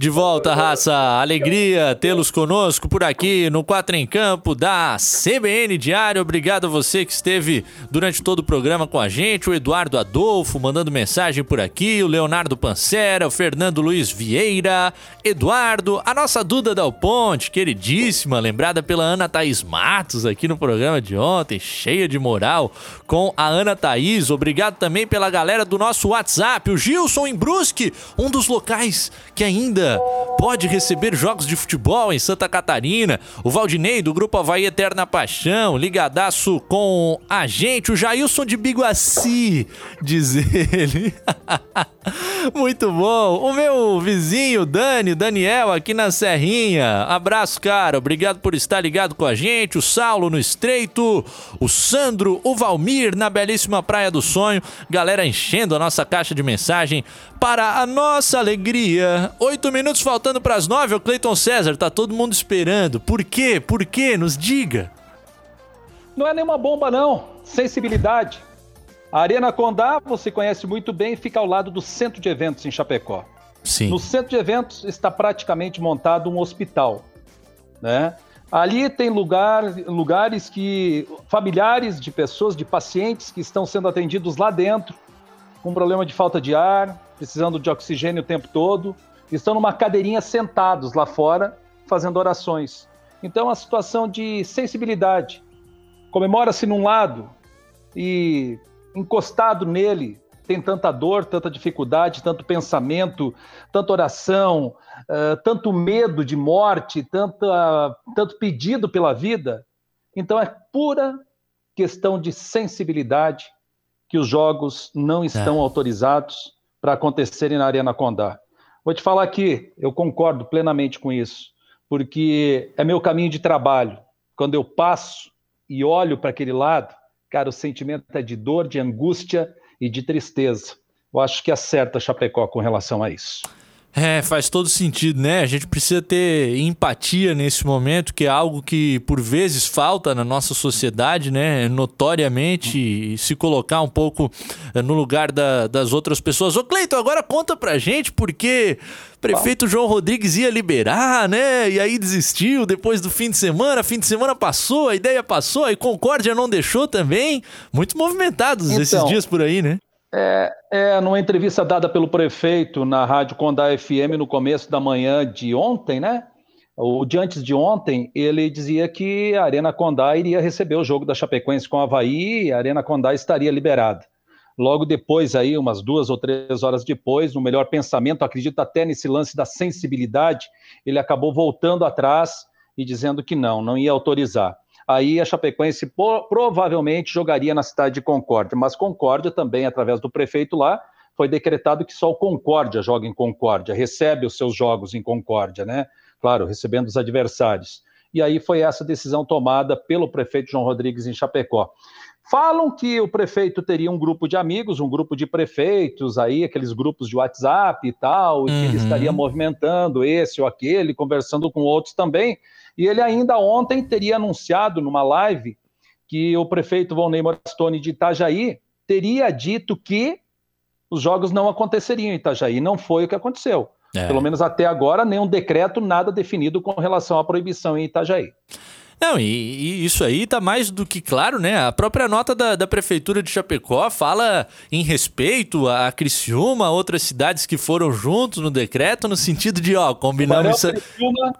De volta, raça. Alegria tê-los conosco por aqui no Quatro em Campo da CBN Diário. Obrigado a você que esteve durante todo o programa com a gente. O Eduardo Adolfo mandando mensagem por aqui. O Leonardo Pancera, o Fernando Luiz Vieira, Eduardo, a nossa Duda Dal Ponte, queridíssima, lembrada pela Ana Thaís Matos aqui no programa de ontem, cheia de moral com a Ana Thaís. Obrigado também pela galera do nosso WhatsApp. O Gilson em Brusque, um dos locais que ainda pode receber jogos de futebol em Santa Catarina. O Valdinei, do Grupo Havaí Eterna Paixão, ligadaço com a gente. O Jailson de Biguaci, diz ele. Muito bom. O meu vizinho, Dani, Daniel, aqui na Serrinha. Abraço, cara. Obrigado por estar ligado com a gente. O Saulo no Estreito. O Sandro, o Valmir na belíssima Praia do Sonho. Galera enchendo a nossa caixa de mensagem para a nossa alegria. Oito minutos faltando para as nove. O Cleiton César, tá todo mundo esperando. Por quê? Por quê? Nos diga. Não é nenhuma bomba, não. Sensibilidade. A Arena Condá, você conhece muito bem, fica ao lado do Centro de Eventos em Chapecó. Sim. No centro de eventos está praticamente montado um hospital, né? Ali tem lugar, lugares que familiares de pessoas, de pacientes que estão sendo atendidos lá dentro, com problema de falta de ar, precisando de oxigênio o tempo todo, estão numa cadeirinha sentados lá fora, fazendo orações. Então, a situação de sensibilidade. Comemora-se num lado e encostado nele tem tanta dor, tanta dificuldade, tanto pensamento, tanta oração, uh, tanto medo de morte, tanta, tanto pedido pela vida. Então é pura questão de sensibilidade que os jogos não estão é. autorizados para acontecerem na Arena Condá. Vou te falar aqui, eu concordo plenamente com isso, porque é meu caminho de trabalho. Quando eu passo e olho para aquele lado, cara, o sentimento é de dor, de angústia e de tristeza. Eu acho que acerta Chapecó com relação a isso. É, faz todo sentido, né? A gente precisa ter empatia nesse momento, que é algo que por vezes falta na nossa sociedade, né? Notoriamente, se colocar um pouco eh, no lugar da, das outras pessoas. Ô, Cleiton, agora conta pra gente porque o prefeito João Rodrigues ia liberar, né? E aí desistiu depois do fim de semana. Fim de semana passou, a ideia passou, aí Concórdia não deixou também. Muito movimentados então, esses dias por aí, né? É, é, numa entrevista dada pelo prefeito na Rádio Condá FM no começo da manhã de ontem, né? O de antes de ontem, ele dizia que a Arena Condá iria receber o jogo da Chapecoense com o Havaí e a Arena Condá estaria liberada. Logo depois, aí, umas duas ou três horas depois, no melhor pensamento, acredito até nesse lance da sensibilidade, ele acabou voltando atrás e dizendo que não, não ia autorizar aí a Chapecoense provavelmente jogaria na cidade de Concórdia, mas Concórdia também, através do prefeito lá, foi decretado que só o Concórdia joga em Concórdia, recebe os seus jogos em Concórdia, né? Claro, recebendo os adversários. E aí foi essa decisão tomada pelo prefeito João Rodrigues em Chapecó. Falam que o prefeito teria um grupo de amigos, um grupo de prefeitos, aí aqueles grupos de WhatsApp e tal, e que ele uhum. estaria movimentando esse ou aquele, conversando com outros também. E ele ainda ontem teria anunciado numa live que o prefeito Volney Morastone de Itajaí teria dito que os jogos não aconteceriam em Itajaí. Não foi o que aconteceu. É. Pelo menos até agora, nenhum decreto, nada definido com relação à proibição em Itajaí. Não, e, e, isso aí tá mais do que claro, né? A própria nota da, da Prefeitura de Chapecó fala em respeito a Criciúma, a outras cidades que foram juntos no decreto, no sentido de, ó, combinamos... Criciúma,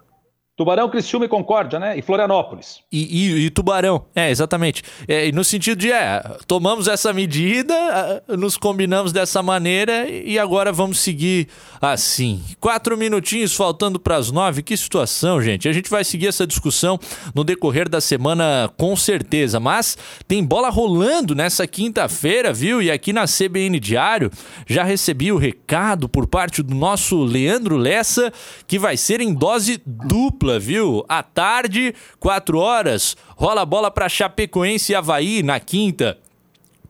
Tubarão, Criciúma e Concórdia, né? E Florianópolis. E, e, e Tubarão, é, exatamente. É, no sentido de, é, tomamos essa medida, nos combinamos dessa maneira e agora vamos seguir assim. Quatro minutinhos faltando para as nove, que situação, gente. A gente vai seguir essa discussão no decorrer da semana, com certeza. Mas tem bola rolando nessa quinta-feira, viu? E aqui na CBN Diário já recebi o recado por parte do nosso Leandro Lessa, que vai ser em dose dupla dupla, viu? À tarde, 4 horas, rola a bola para Chapecoense e Havaí na quinta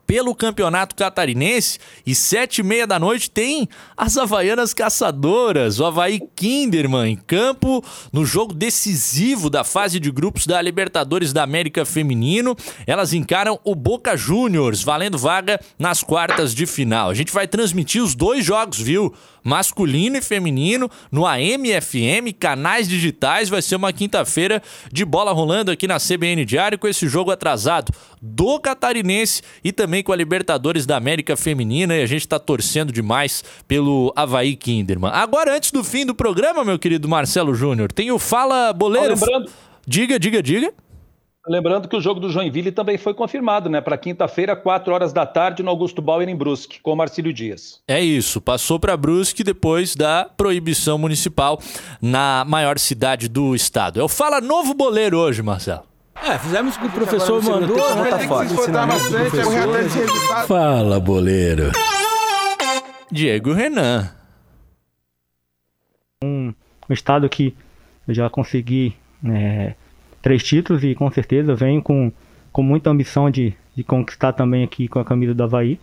pelo Campeonato Catarinense e sete e meia da noite tem as Havaianas Caçadoras, o Havaí Kinderman em campo no jogo decisivo da fase de grupos da Libertadores da América Feminino. Elas encaram o Boca Juniors, valendo vaga nas quartas de final. A gente vai transmitir os dois jogos, viu? Masculino e feminino, no AM/FM, canais digitais. Vai ser uma quinta-feira de bola rolando aqui na CBN Diário com esse jogo atrasado do Catarinense e também com a Libertadores da América Feminina. E a gente está torcendo demais pelo Havaí Kinderman. Agora, antes do fim do programa, meu querido Marcelo Júnior, tem o Fala Boleiro. lembrando... Diga, diga, diga. Lembrando que o jogo do Joinville também foi confirmado, né? Para quinta-feira, 4 horas da tarde, no Augusto Bauer, em Brusque, com o Marcílio Dias. É isso, passou para Brusque depois da proibição municipal na maior cidade do estado. Eu falo novo boleiro hoje, Marcelo. É, fizemos o que o professor mandou, tá fora. Fala, boleiro. Diego Renan. Um, um estado que eu já consegui é, três títulos e com certeza venho com, com muita ambição de, de conquistar também aqui com a camisa do Havaí.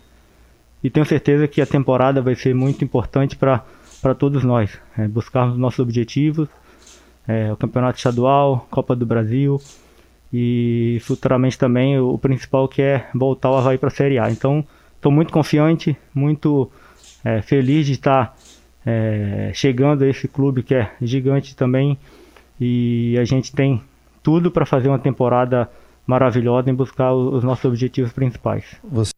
E tenho certeza que a temporada vai ser muito importante para todos nós. É, buscarmos nossos objetivos, é, o Campeonato Estadual, Copa do Brasil e futuramente também o, principal que é voltar o Havaí para a Série A. Então estou muito confiante, muito é, feliz de estar é, chegando a esse clube que é gigante também e a gente tem tudo para fazer uma temporada maravilhosa em buscar os nossos objetivos principais. Você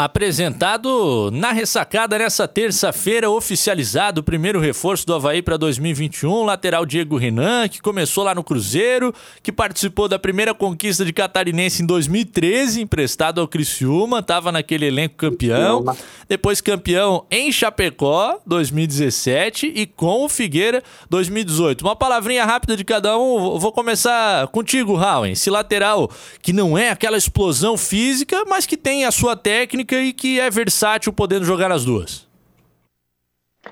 Apresentado na ressacada nessa terça-feira, oficializado o primeiro reforço do Havaí para 2021, lateral Diego Renan, que começou lá no Cruzeiro, que participou da primeira conquista de Catarinense em 2013, emprestado ao Criciúma, estava naquele elenco campeão, depois campeão em Chapecó, 2017, e com o Figueira, 2018. Uma palavrinha rápida de cada um, vou começar contigo, Raul. Esse lateral que não é aquela explosão física, mas que tem a sua técnica técnica e que é versátil podendo jogar as duas.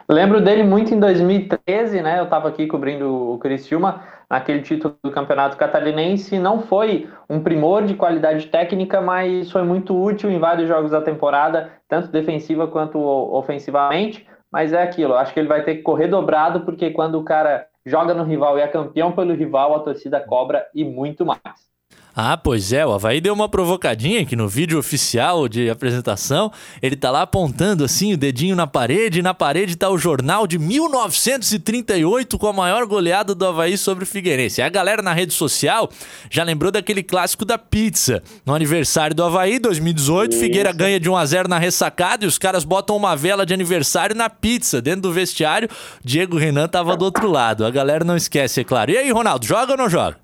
Lembro dele muito em 2013, né? Eu estava aqui cobrindo o Criciúma naquele título do Campeonato Catarinense. Não foi um primor de qualidade técnica, mas foi muito útil em vários jogos da temporada, tanto defensiva quanto ofensivamente. Mas é aquilo, acho que ele vai ter que correr dobrado, porque quando o cara joga no rival e é campeão pelo rival, a torcida cobra e muito mais. Ah, pois é, o Havaí deu uma provocadinha aqui no vídeo oficial de apresentação. Ele tá lá apontando assim o dedinho na parede, e na parede tá o jornal de 1938 com a maior goleada do Havaí sobre o Figueirense. A galera na rede social já lembrou daquele clássico da pizza. No aniversário do Havaí, 2018, Isso. Figueira ganha de 1 a 0 na ressacada e os caras botam uma vela de aniversário na pizza dentro do vestiário. Diego Renan tava do outro lado. A galera não esquece, é claro. E aí, Ronaldo, joga ou não joga?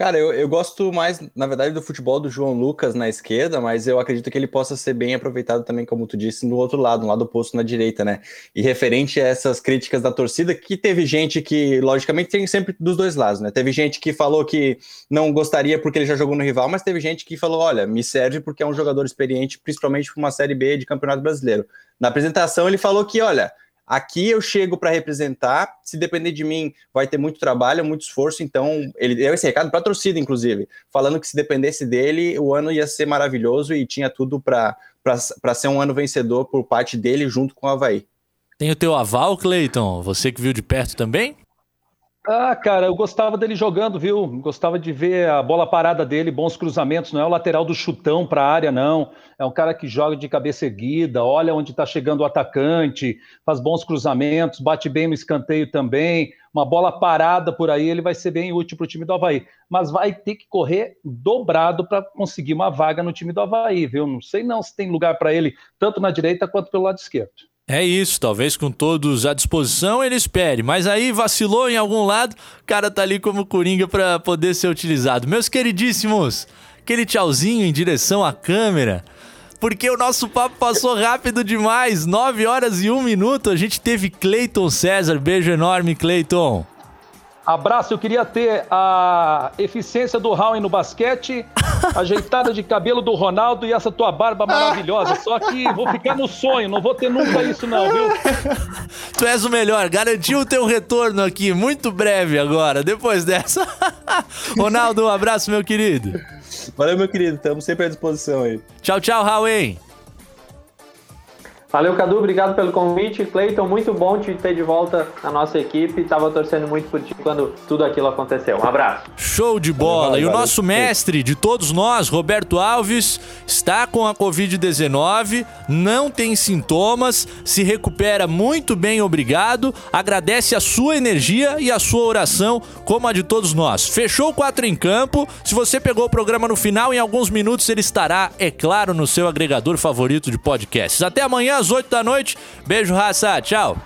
Cara, eu, eu gosto mais, na verdade, do futebol do João Lucas na esquerda, mas eu acredito que ele possa ser bem aproveitado também, como tu disse, no outro lado, no lado oposto na direita, né? E referente a essas críticas da torcida, que teve gente que, logicamente, tem sempre dos dois lados, né? Teve gente que falou que não gostaria porque ele já jogou no rival, mas teve gente que falou: olha, me serve porque é um jogador experiente, principalmente para uma Série B de Campeonato Brasileiro. Na apresentação, ele falou que, olha Aqui eu chego para representar, se depender de mim, vai ter muito trabalho, muito esforço. Então, ele deu esse recado para a torcida, inclusive, falando que se dependesse dele, o ano ia ser maravilhoso e tinha tudo para ser um ano vencedor por parte dele junto com o Havaí. Tem o teu aval, Cleiton? Você que viu de perto também? Ah, cara, eu gostava dele jogando, viu? Gostava de ver a bola parada dele, bons cruzamentos. Não é o lateral do chutão para a área, não. É um cara que joga de cabeça erguida, olha onde está chegando o atacante, faz bons cruzamentos, bate bem no escanteio também. Uma bola parada por aí, ele vai ser bem útil para o time do Havaí. Mas vai ter que correr dobrado para conseguir uma vaga no time do Havaí, viu? Não sei não se tem lugar para ele, tanto na direita quanto pelo lado esquerdo. É isso, talvez com todos à disposição ele espere, mas aí vacilou em algum lado, o cara tá ali como coringa para poder ser utilizado. Meus queridíssimos, aquele tchauzinho em direção à câmera, porque o nosso papo passou rápido demais, 9 horas e 1 minuto, a gente teve Cleiton César, beijo enorme Cleiton. Abraço, eu queria ter a eficiência do Raul no basquete, ajeitada de cabelo do Ronaldo e essa tua barba maravilhosa. Só que vou ficar no sonho, não vou ter nunca isso não, viu? Tu és o melhor, garantiu o teu retorno aqui muito breve agora, depois dessa. Ronaldo, um abraço, meu querido. Valeu, meu querido, estamos sempre à disposição aí. Tchau, tchau, Raul. Valeu, Cadu, obrigado pelo convite. Cleiton, muito bom te ter de volta na nossa equipe. Tava torcendo muito por ti quando tudo aquilo aconteceu. Um abraço. Show de bola. Valeu, e o nosso mestre de todos nós, Roberto Alves, está com a Covid-19, não tem sintomas, se recupera muito bem, obrigado. Agradece a sua energia e a sua oração, como a de todos nós. Fechou o 4 em campo. Se você pegou o programa no final, em alguns minutos ele estará, é claro, no seu agregador favorito de podcasts. Até amanhã às 8 da noite. Beijo, raça. Tchau.